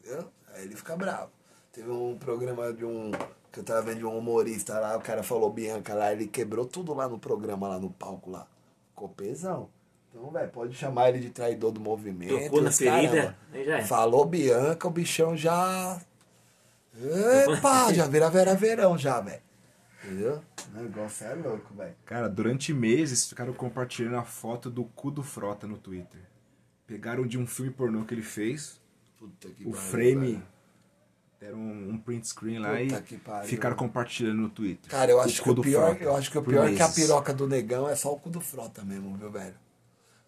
Entendeu? Aí ele fica bravo. Teve um programa de um. Que eu tava vendo de um humorista lá, o cara falou Bianca lá, ele quebrou tudo lá no programa, lá no palco lá. Ficou pesão. Então, velho, pode chamar ele de traidor do movimento. Tocou na ferida, é. Falou Bianca, o bichão já. Epa, já vira vera verão já, velho. Entendeu? O negócio é louco, velho. Cara, durante meses ficaram compartilhando a foto do cu do Frota no Twitter. Pegaram de um filme pornô que ele fez, Puta que o pariu, frame, velho. deram um, um print screen lá Puta e pariu. ficaram compartilhando no Twitter. Cara, eu acho cu que o pior, Frota, eu acho que o pior é que a piroca do negão é só o cu do frota mesmo, viu, velho?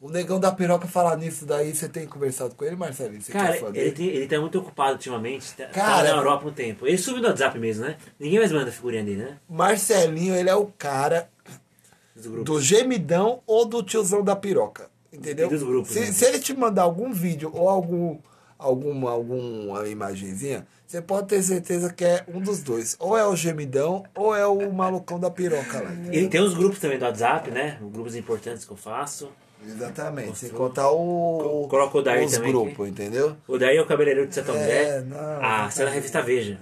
O negão da piroca falar nisso daí, você tem conversado com ele, Marcelinho? Você é Cara, ele, tem, ele tá muito ocupado ultimamente. Tá, Cara- tá na Europa um tempo. Ele subiu no WhatsApp mesmo, né? Ninguém mais manda figurinha dele, né? Marcelinho, ele é o cara grupos. do gemidão ou do tiozão da piroca. Entendeu? E dos grupos, se, né? se ele te mandar algum vídeo ou algum, alguma, alguma imagenzinha, você pode ter certeza que é um dos dois. Ou é o gemidão ou é o malucão da piroca lá. entendeu? Ele tem os grupos também do WhatsApp, né? Os grupos importantes que eu faço. Exatamente. Sem contar o, Co- coloca o Daí os também grupos, entendeu? O daí é o cabeleireiro de Santo André. É, não, ah, você é na tá revista Veja.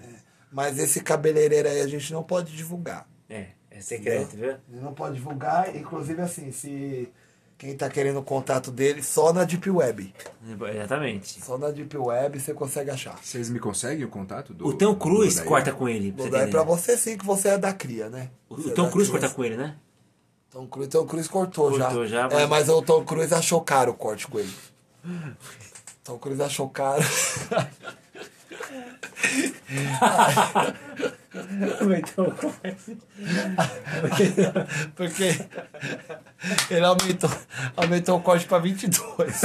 Mas esse cabeleireiro aí a gente não pode divulgar. É, é secreto, viu? A gente não pode divulgar, inclusive assim, se quem tá querendo o contato dele, só na Deep Web. Exatamente. Só na Deep Web você consegue achar. Vocês me conseguem o contato do O do Daí? corta com ele. pra você entender. pra você sim, que você é da cria, né? O Você é Tom da Cruise cria. corta com ele, né? Tom Cruise, Tom Cruise cortou, Cortou já. já, É, mas- mas o Tom Cruise achou caro o corte com ele. Tom Cruise achou caro. então, Porque ele aumentou, aumentou o corte pra 22.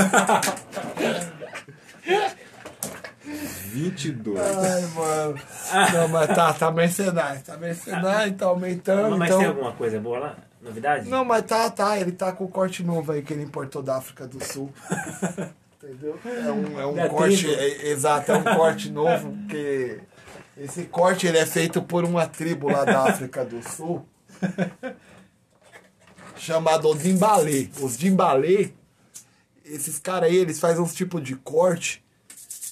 22. Ai, mano. Não, mas tá, tá mercenário. Tá mercenário, tá aumentando. Mas então... tem alguma coisa boa lá? Novidade? Não, mas tá, tá. Ele tá com o corte novo aí que ele importou da África do Sul. Entendeu? É um, é um corte. é- exato, é um corte novo que. Esse corte ele é feito por uma tribo lá da África do Sul. chamado Dimbalê. Os Dimbalê, esses caras aí, eles fazem uns tipos de corte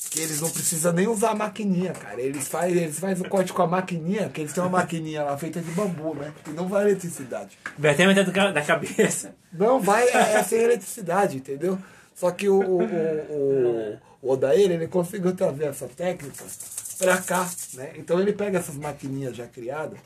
que eles não precisam nem usar a maquininha, cara. Eles fazem eles faz o corte com a maquininha, que eles têm uma maquininha lá feita de bambu, né? Que não vai eletricidade. Vai até metade da cabeça. Não, vai, é, é sem eletricidade, entendeu? Só que o, o, o, o, Odair, ele conseguiu trazer essa técnica pra cá, né? Então ele pega essas maquininhas já criadas,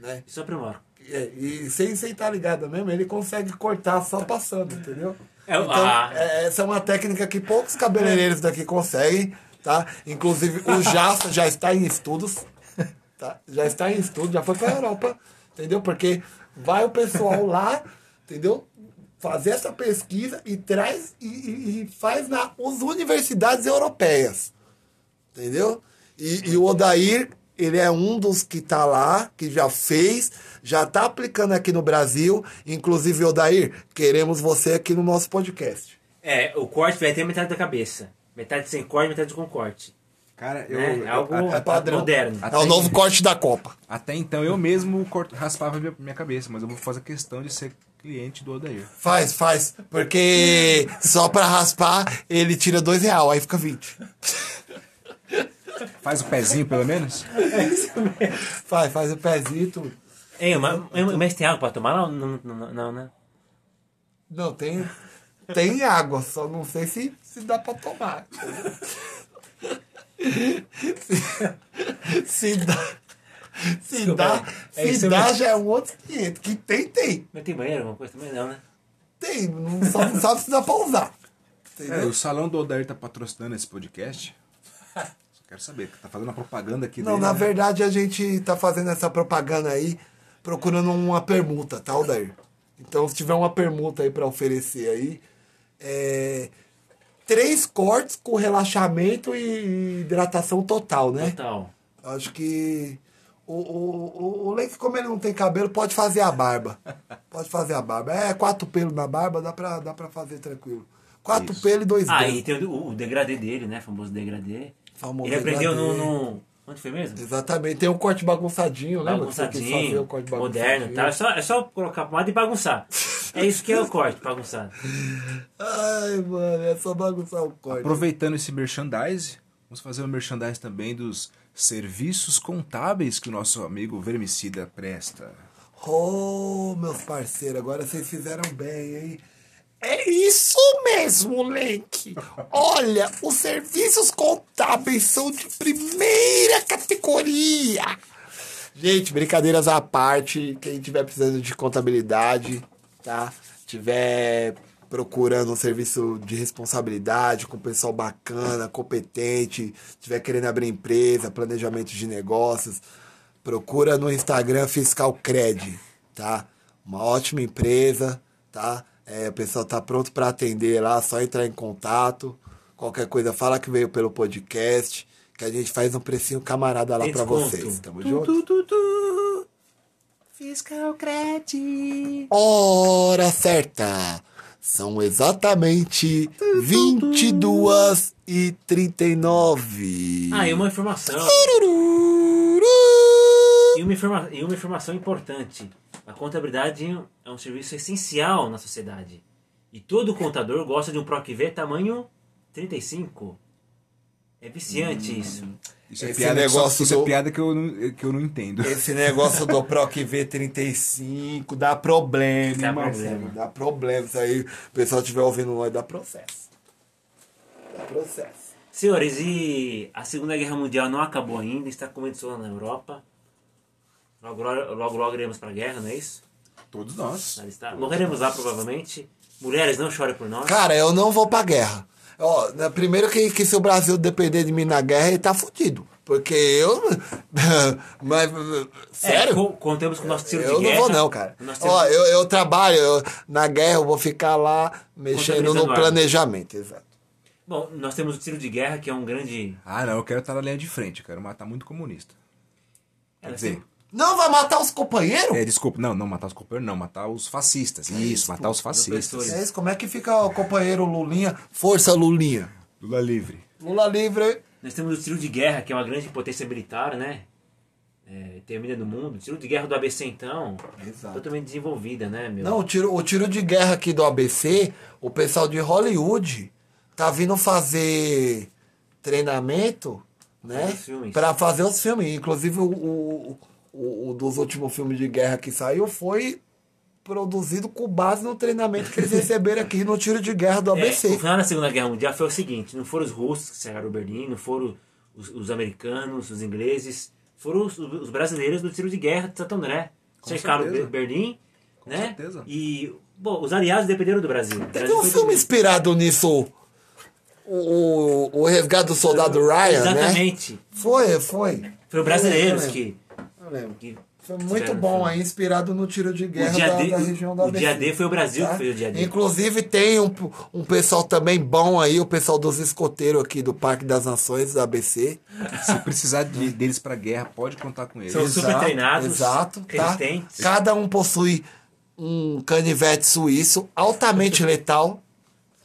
né? Só aprimora. É, e sem sem estar ligado mesmo, ele consegue cortar só passando, entendeu? É então, ah. é, essa é uma técnica que poucos cabeleireiros daqui conseguem, tá? Inclusive, o Jassa já está em estudos, tá? Já está em estudo, já foi para a Europa, entendeu? Porque vai o pessoal lá, entendeu? Fazer essa pesquisa e traz e, e- e faz nas universidades europeias. Entendeu? E, e o Odair, ele é um dos que tá lá, que já fez, já tá aplicando aqui no Brasil. Inclusive, Odair, queremos você aqui no nosso podcast. É, o corte vai ter metade da cabeça. Metade sem corte, metade com corte. Cara, eu, Né? eu- É algo é padrão. moderno. É o novo corte da Copa. até então eu mesmo corto- raspava minha, minha cabeça, mas eu vou fazer questão de ser cliente do Odair. Faz, faz. Porque só pra raspar, ele tira dois real, aí fica 20. Faz o pezinho pelo menos? Faz, faz o pezinho e tudo. Ei, mas, mas tem água pra tomar? Não, não, não, não, né? Não, tem, tem água, só não sei se, se dá pra tomar. Se, se dá. Se Desculpa, dá, é se isso dá mesmo. já é um outro 500. Que tem, tem. Mas tem banheiro, alguma coisa também? Não, né? Tem, não, só não sabe se dá pra usar. É, o Salão do Odair tá patrocinando esse podcast. Só quero saber, tá fazendo uma propaganda aqui Não, dele, na né? verdade a gente tá fazendo essa propaganda aí procurando uma permuta, tá, Aldair? Então se tiver uma permuta aí pra oferecer aí, é, três cortes com relaxamento e hidratação total, né? Total. Acho que o, o, o, o Leite, como ele não tem cabelo, pode fazer a barba. Pode fazer a barba. É, quatro pelos na barba, dá pra, dá pra fazer tranquilo. Quatro pelos e dois Ah, e tem o, o degradê dele, né? Famoso degradê. Famoso Ele aprendeu no, degradê. no. Onde foi mesmo? Exatamente. Tem um corte bagunçadinho, fazer Bagunçadinho, o corte moderno, tá? É só, é só colocar pomada e bagunçar. É isso que é o corte, bagunçado. Ai, mano, é só bagunçar o corte. Aproveitando esse merchandise, vamos fazer o merchandise também dos serviços contábeis que o nosso amigo Vermicida presta. Ô, meus parceiros, agora vocês fizeram bem, hein? É isso mesmo, Lenk. Olha, os serviços contábeis são de primeira categoria. Gente, brincadeiras à parte, quem tiver precisando de contabilidade, tá? Tiver procurando um serviço de responsabilidade com pessoal bacana, competente, tiver querendo abrir empresa, planejamento de negócios, procura no Instagram Fiscal Cred, tá? Uma ótima empresa, tá? É, o pessoal tá pronto para atender lá, só entrar em contato. Qualquer coisa, fala que veio pelo podcast, que a gente faz um precinho camarada lá para vocês. Tamo junto? Fiscal Cred. Hora certa. São exatamente 22 e 39. Ah, e uma informação. E uma, informa e uma informação importante. A contabilidade é um serviço essencial na sociedade. E todo contador gosta de um PROC V tamanho 35. É viciante isso. Isso é Esse piada, que, só- negócio isso é do- piada que, eu não, que eu não entendo. Esse negócio do PROC V35 dá problema, Dá Marcelo? problema. Dá problema. Isso aí, o pessoal estiver ouvindo nós, dá processo. Dá processo. Senhores, e a Segunda Guerra Mundial não acabou ainda, está começando na Europa. Logo, logo, logo, iremos para a guerra, não é isso? Todos nós. Lá está. Morreremos lá provavelmente. Mulheres, não chorem por nós. Cara, eu não vou pra guerra. Ó, né, primeiro que, que se o Brasil depender de mim na guerra, ele tá fudido. Porque eu. Mas. Sério? É, co- contamos com o nosso tiro de eu guerra. não vou, não, cara. Ó, temos- eu, eu trabalho, eu- na guerra eu vou ficar lá mexendo no planejamento, exato. Bom, nós temos o tiro de guerra, que é um grande. Ah, não, eu quero estar na linha de frente, eu quero matar muito comunista. Quer Ela dizer, Não vai matar os companheiros? é, desculpa, não, não matar os companheiros, não, matar os fascistas. Isso, matar os fascistas. É isso, como é que fica o companheiro Lulinha? Força Lulinha. Lula livre. Lula livre. Nós temos o tiro de guerra, que é uma grande potência militar, né? É, termina no mundo. O tiro de guerra do ABC, então, Exato. totalmente desenvolvida, né, meu? Não, o tiro, o tiro de guerra aqui do ABC, o pessoal de Hollywood tá vindo fazer treinamento, né? Fazer os filmes. Pra fazer os filmes. Inclusive, o, o, o, o dos últimos filmes de guerra que saiu foi produzido com base no treinamento que eles receberam aqui no tiro de guerra do É, ABC. o final da Segunda Guerra Mundial foi o seguinte: não foram os russos que cercaram Berlim, não foram os, os americanos, os ingleses, foram os, os brasileiros do tiro de guerra de Santo André. Com cercaram certeza. Berlim, né? certeza. E, bom, os aliados dependeram do Brasil. O Brasil um foi filme do- inspirado nisso, o, o Resgate do Soldado Ryan, né? Exatamente. Foi, foi. Foi brasileiros Eu lembro, que, eu lembro. que Foi muito bom filme. aí, inspirado no tiro de guerra da, D, da região da o ABC. dia D foi o Brasil tá? que fez o dia D. Inclusive tem um, um pessoal também bom aí, o pessoal dos escoteiros aqui do Parque das Nações, da ABC. Se precisar de- deles pra guerra, pode contar com eles. São super treinados, Exato, tá? Cada um possui um canivete suíço altamente letal.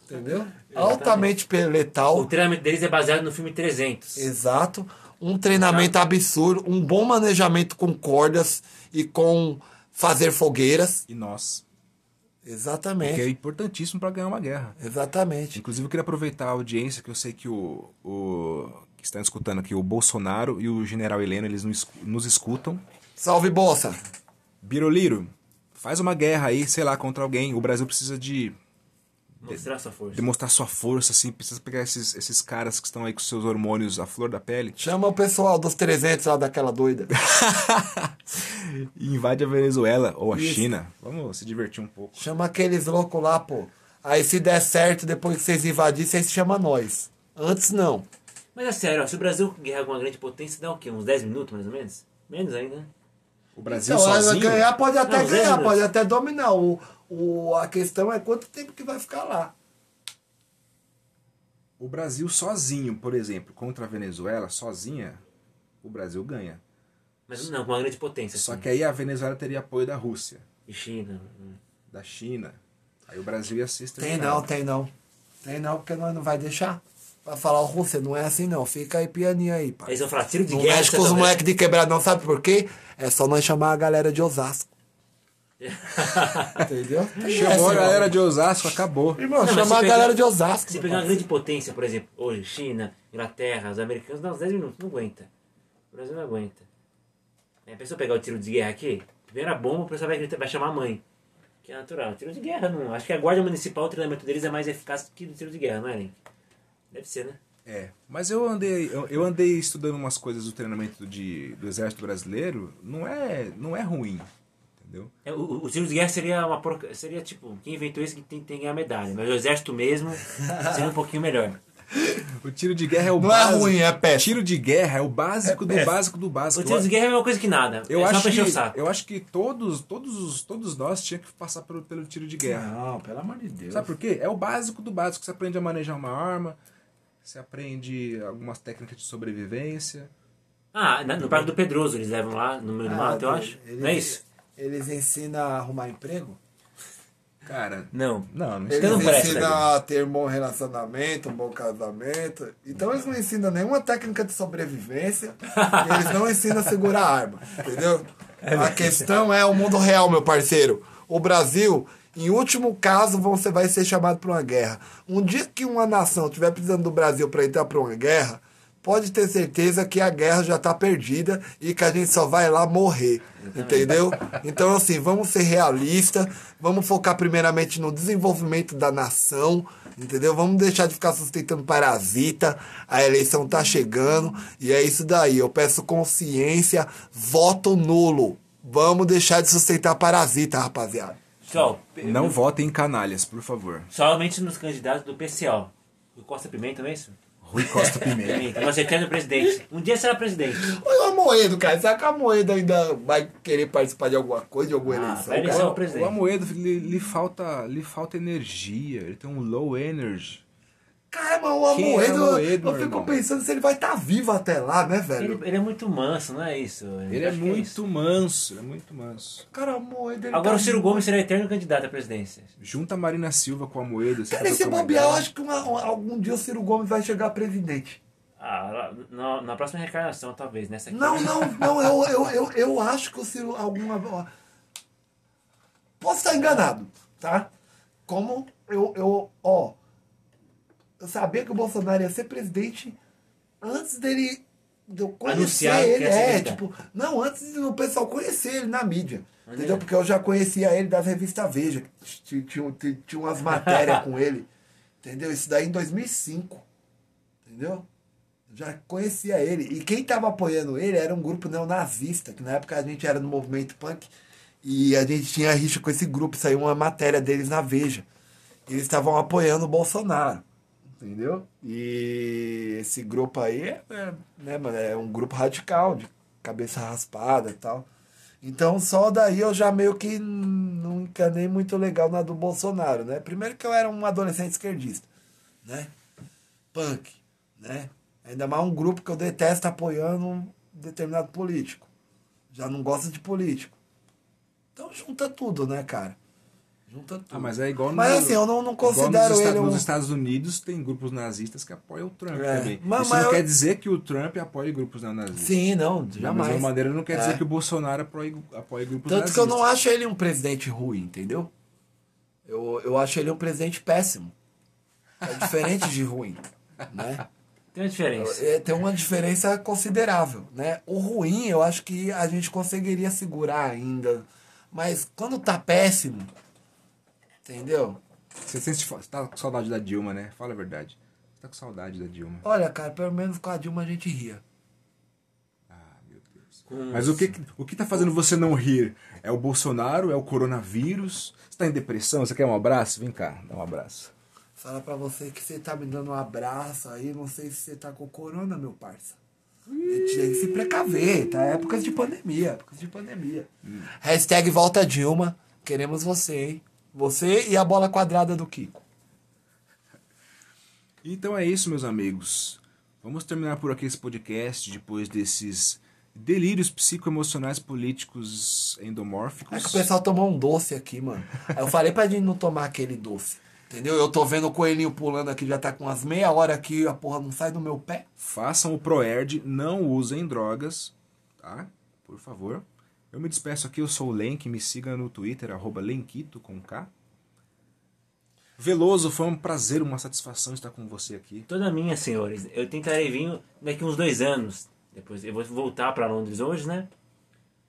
Entendeu? Altamente pe- O letal. treinamento deles é baseado no filme 300. Exato. Um treinamento absurdo, um bom manejamento com cordas e com fazer fogueiras. E nós. Exatamente. Que é importantíssimo pra ganhar uma guerra. Exatamente. Inclusive, eu queria aproveitar a audiência, que eu sei que o, o que estão escutando aqui, o Bolsonaro e o General Heleno, eles nos escutam. Salve, Bolsa! Biroliro, faz uma guerra aí, sei lá, contra alguém. O Brasil precisa de Mostrar sua força. demonstrar sua força, assim, precisa pegar esses, esses caras que estão aí com seus hormônios à flor da pele Chama o pessoal dos 300 lá daquela doida. e invade a Venezuela ou a Isso. China. Vamos se divertir um pouco. Chama aqueles loucos lá, pô. Aí se der certo, depois que vocês invadirem, vocês chamam nós. Antes não. Mas é sério, ó, se o Brasil guerra com uma grande potência, dá o quê? Uns 10 minutos, mais ou menos? Menos ainda, né? O Brasil Então, sozinho. ganhar pode até Não, ganhar, pode até dominar. O, o, a questão é quanto tempo que vai ficar lá. O Brasil sozinho, por exemplo, contra a Venezuela, sozinha, o Brasil ganha. Mas não, com uma grande potência. Só assim. que aí a Venezuela teria apoio da Rússia, E China. hum. da China. Aí o Brasil ia ser Tem não, tem não. Tem não, porque nós não vai deixar. Vai falar, o Rússia, não é assim não. Fica aí pianinho aí, pai. Eles vão falar tiro de Não guerra. mexe você com os tá vendo? moleques de quebrado, não sabe por quê? É só nós chamar a galera de Osasco. Entendeu? Chamou a É, galera de Osasco, acabou. Irmão, Não, chamar a pegar- galera de Osasco. Se pegar uma grande potência, por exemplo, hoje, China, Inglaterra, os americanos, dá uns 10 minutos, não aguenta. O Brasil não aguenta. A pessoa pegar o tiro de guerra aqui, primeira bomba, o pessoal vai, gritar- vai chamar a mãe. Que é natural. Tiro de guerra não. Acho que a guarda municipal, o treinamento deles é mais eficaz que o tiro de guerra, não é, Link? Deve ser, né? É, mas eu andei, eu, eu andei estudando umas coisas do treinamento de, do exército brasileiro, não é, não é ruim, entendeu? É, o, o- tiro de guerra seria uma porca... Seria tipo, quem inventou isso que tem, tem que ganhar medalha. Mas o exército mesmo seria um pouquinho melhor. O tiro de guerra é o Não básico. é ruim, é péssimo. Tiro de guerra é o básico do péssimo. básico do básico. O tiro de guerra é a mesma coisa que nada. Eu é acho, que, saco. eu acho que todos, todos, os- todos nós tinha que passar pelo, pelo tiro de guerra. Não, pelo amor de Deus. Sabe por quê? É o básico do básico. Você aprende a manejar uma arma, você aprende algumas técnicas de sobrevivência. Ah, na- no Parque do Pedroso eles levam lá no meio do Ah, mato, eu eles- acho. Eles, Não é isso? Eles ensinam a arrumar emprego? Cara, Não. não, não Eles Então não ensinam a ter um bom relacionamento, um bom casamento. Então eles não ensinam nenhuma técnica de sobrevivência. e eles não ensinam a segurar a arma. Entendeu? A questão é o mundo real, meu parceiro. O Brasil, em último caso, você vai ser chamado para uma guerra. Um dia que uma nação estiver precisando do Brasil para entrar para uma guerra, pode ter certeza que a guerra já está perdida e que a gente só vai lá morrer. Entendeu? Então, assim, vamos ser realistas, vamos focar primeiramente no desenvolvimento da nação, entendeu? Vamos deixar de ficar sustentando parasita, a eleição tá chegando e é isso daí. Eu peço consciência, voto nulo. Vamos deixar de sustentar parasita, rapaziada. Só, Não votem em canalhas, por favor. somente nos candidatos do PCO. O Costa Pimenta, não é isso? Rui Costa Pimenta. Pimenta, nosso eterno presidente. Um dia será presidente. O Amoedo, cara. Será que o Amoedo ainda vai querer participar de alguma coisa, de alguma Ah, eleição? vai cara? O, presidente. o Amoedo, lhe, lhe falta, lhe falta energia, ele tem um low energy. Cara, mas o é Amoedo, Amoedo, eu meu fico irmão? pensando se ele vai estar vivo até lá, né, velho? Ele, ele é muito manso, não é isso? Ele é Acho que muito isso. manso, ele é muito manso. Cara, o Amoedo... Ele Agora tá o Ciro Gomes será eterno candidato à presidência. Junta a Marina Silva com o Amoedo. Cara, esse bobear, eu acho que uma- algum dia o Ciro Gomes vai chegar presidente. Ah, na, na próxima reencarnação, talvez. Nessa aqui. Não, não, não, eu, eu, eu, eu acho que o Ciro alguma. Posso estar enganado, tá? Como eu, eu, ó. Eu sabia que o Bolsonaro ia ser presidente antes dele. De eu conhecer Anunciar ele, é, candidato. tipo, não, antes do pessoal conhecer ele na mídia. Entendeu? Porque eu já conhecia ele das revistas Veja, que tinha, tinha, umas matérias com ele. Entendeu? Isso daí em 2005. Entendeu? Eu já conhecia ele. E quem estava apoiando ele era um grupo neonazista, que na época a gente era no movimento punk. E a gente tinha rixa com esse grupo, saiu uma matéria deles na Veja. Eles estavam apoiando o Bolsonaro. Entendeu? E esse grupo aí é, é, né, mano, é um grupo radical, de cabeça raspada e tal. Então só daí eu já meio que não encanei muito legal na do Bolsonaro, né? Primeiro que eu era um adolescente esquerdista, né? Punk, né? Ainda mais um grupo que eu detesto apoiando um determinado político. Já não gosto de político. Então junta tudo, né, cara? Junta tudo. Ah, mas é igual Mas no- assim, eu não, não igual considero nos, ele um... nos Estados Unidos tem grupos nazistas que apoiam o Trump É, também. mas- Isso mas não eu- quer dizer que o Trump apoie grupos neonazistas. Sim, não, Da jamais. mesma maneira, não quer É. dizer que o Bolsonaro apoie, apoie grupos Tanto nazistas. que eu não acho ele um presidente ruim, entendeu? Eu, eu acho ele um presidente péssimo. É diferente de ruim, né? Tem uma diferença. É, tem uma diferença considerável, né? O ruim, eu acho que a gente conseguiria segurar ainda Mas quando tá péssimo, entendeu? Você sente você tá com saudade da Dilma, né? Fala a verdade. Você tá com saudade da Dilma. Olha, cara, pelo menos com a Dilma a gente ria. Ah, meu Deus. Mas o que, o que tá fazendo você não rir? É o Bolsonaro? É o coronavírus? Você tá em depressão? Você quer um abraço? Vem cá, dá um abraço. Fala pra você que você tá me dando um abraço aí, não sei se você tá com corona, meu parça. Tem que se precaver, tá? Épocas de pandemia, épocas de pandemia. Hashtag volta Dilma, queremos você, hein? Você e a bola quadrada do Kiko. Então é isso, meus amigos. Vamos terminar por aqui esse podcast depois desses delírios psicoemocionais políticos endomórficos. É que o pessoal tomou um doce aqui, mano. Eu falei pra gente não tomar aquele doce. Entendeu? Eu tô vendo o coelhinho pulando aqui, já tá com umas meia hora aqui, a porra não sai do meu pé. Façam o Proerd, não usem drogas, tá? Por favor. Eu me despeço aqui, eu sou o Lenk, me siga no Twitter, arroba Lenquito com K. Veloso, foi um prazer, uma satisfação estar com você aqui. Toda minha, senhores. Eu tentarei vir daqui uns dois anos. Depois eu vou voltar para Londres hoje, né?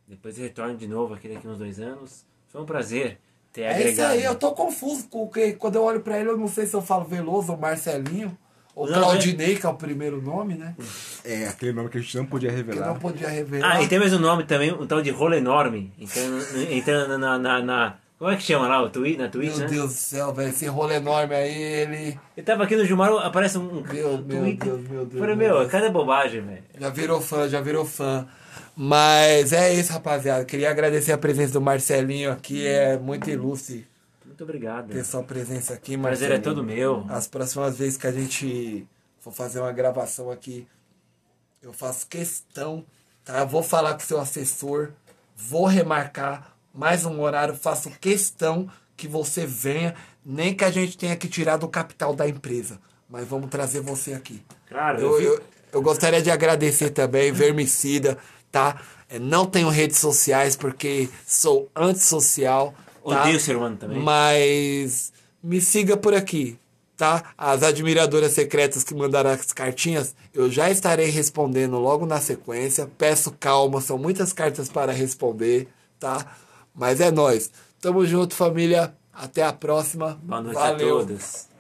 Depois eu retorno de novo aqui daqui uns dois anos. Foi um prazer ter É isso agregado. aí, eu tô confuso com o que quando eu olho pra ele, eu não sei se eu falo Veloso ou Marcelinho. Não, Claudinei, que é o primeiro nome, né? É, aquele nome que a gente não podia Que revelar. não podia revelar. Ah, e tem mais um nome também, um tal de rolo enorme. Entrando, entrando na, na, na- Como é que chama lá? O Twitch, na Twitch, Meu né? Deus do céu, velho, esse rolo enorme aí, ele Eu tava aqui no Gilmar, aparece um. Meu, meu tweet. Deus, meu Deus, Falei, meu meu, Deus. cada bobagem, velho. já virou fã, já virou fã. Mas é isso, rapaziada. Queria agradecer a presença do Marcelinho aqui, é muito ilustre Muito obrigado. ter sua presença aqui, O prazer é todo meu. As próximas vezes que a gente for fazer uma gravação aqui, eu faço questão, tá? Eu vou falar com seu assessor, vou remarcar mais um horário, faço questão que você venha, nem que a gente tenha que tirar do capital da empresa, mas vamos trazer você aqui. Claro, Eu, eu eu, eu gostaria de agradecer também, Vermicida, tá? É, Não tenho redes sociais porque sou antissocial. Tá? Odeio ser humano também. Mas me siga por aqui, tá? As admiradoras secretas que mandaram as cartinhas, eu já estarei respondendo logo na sequência. Peço calma, são muitas cartas para responder, tá? Mas é nóis. Tamo junto, família. Até a próxima. Boa noite Valeu. a todos.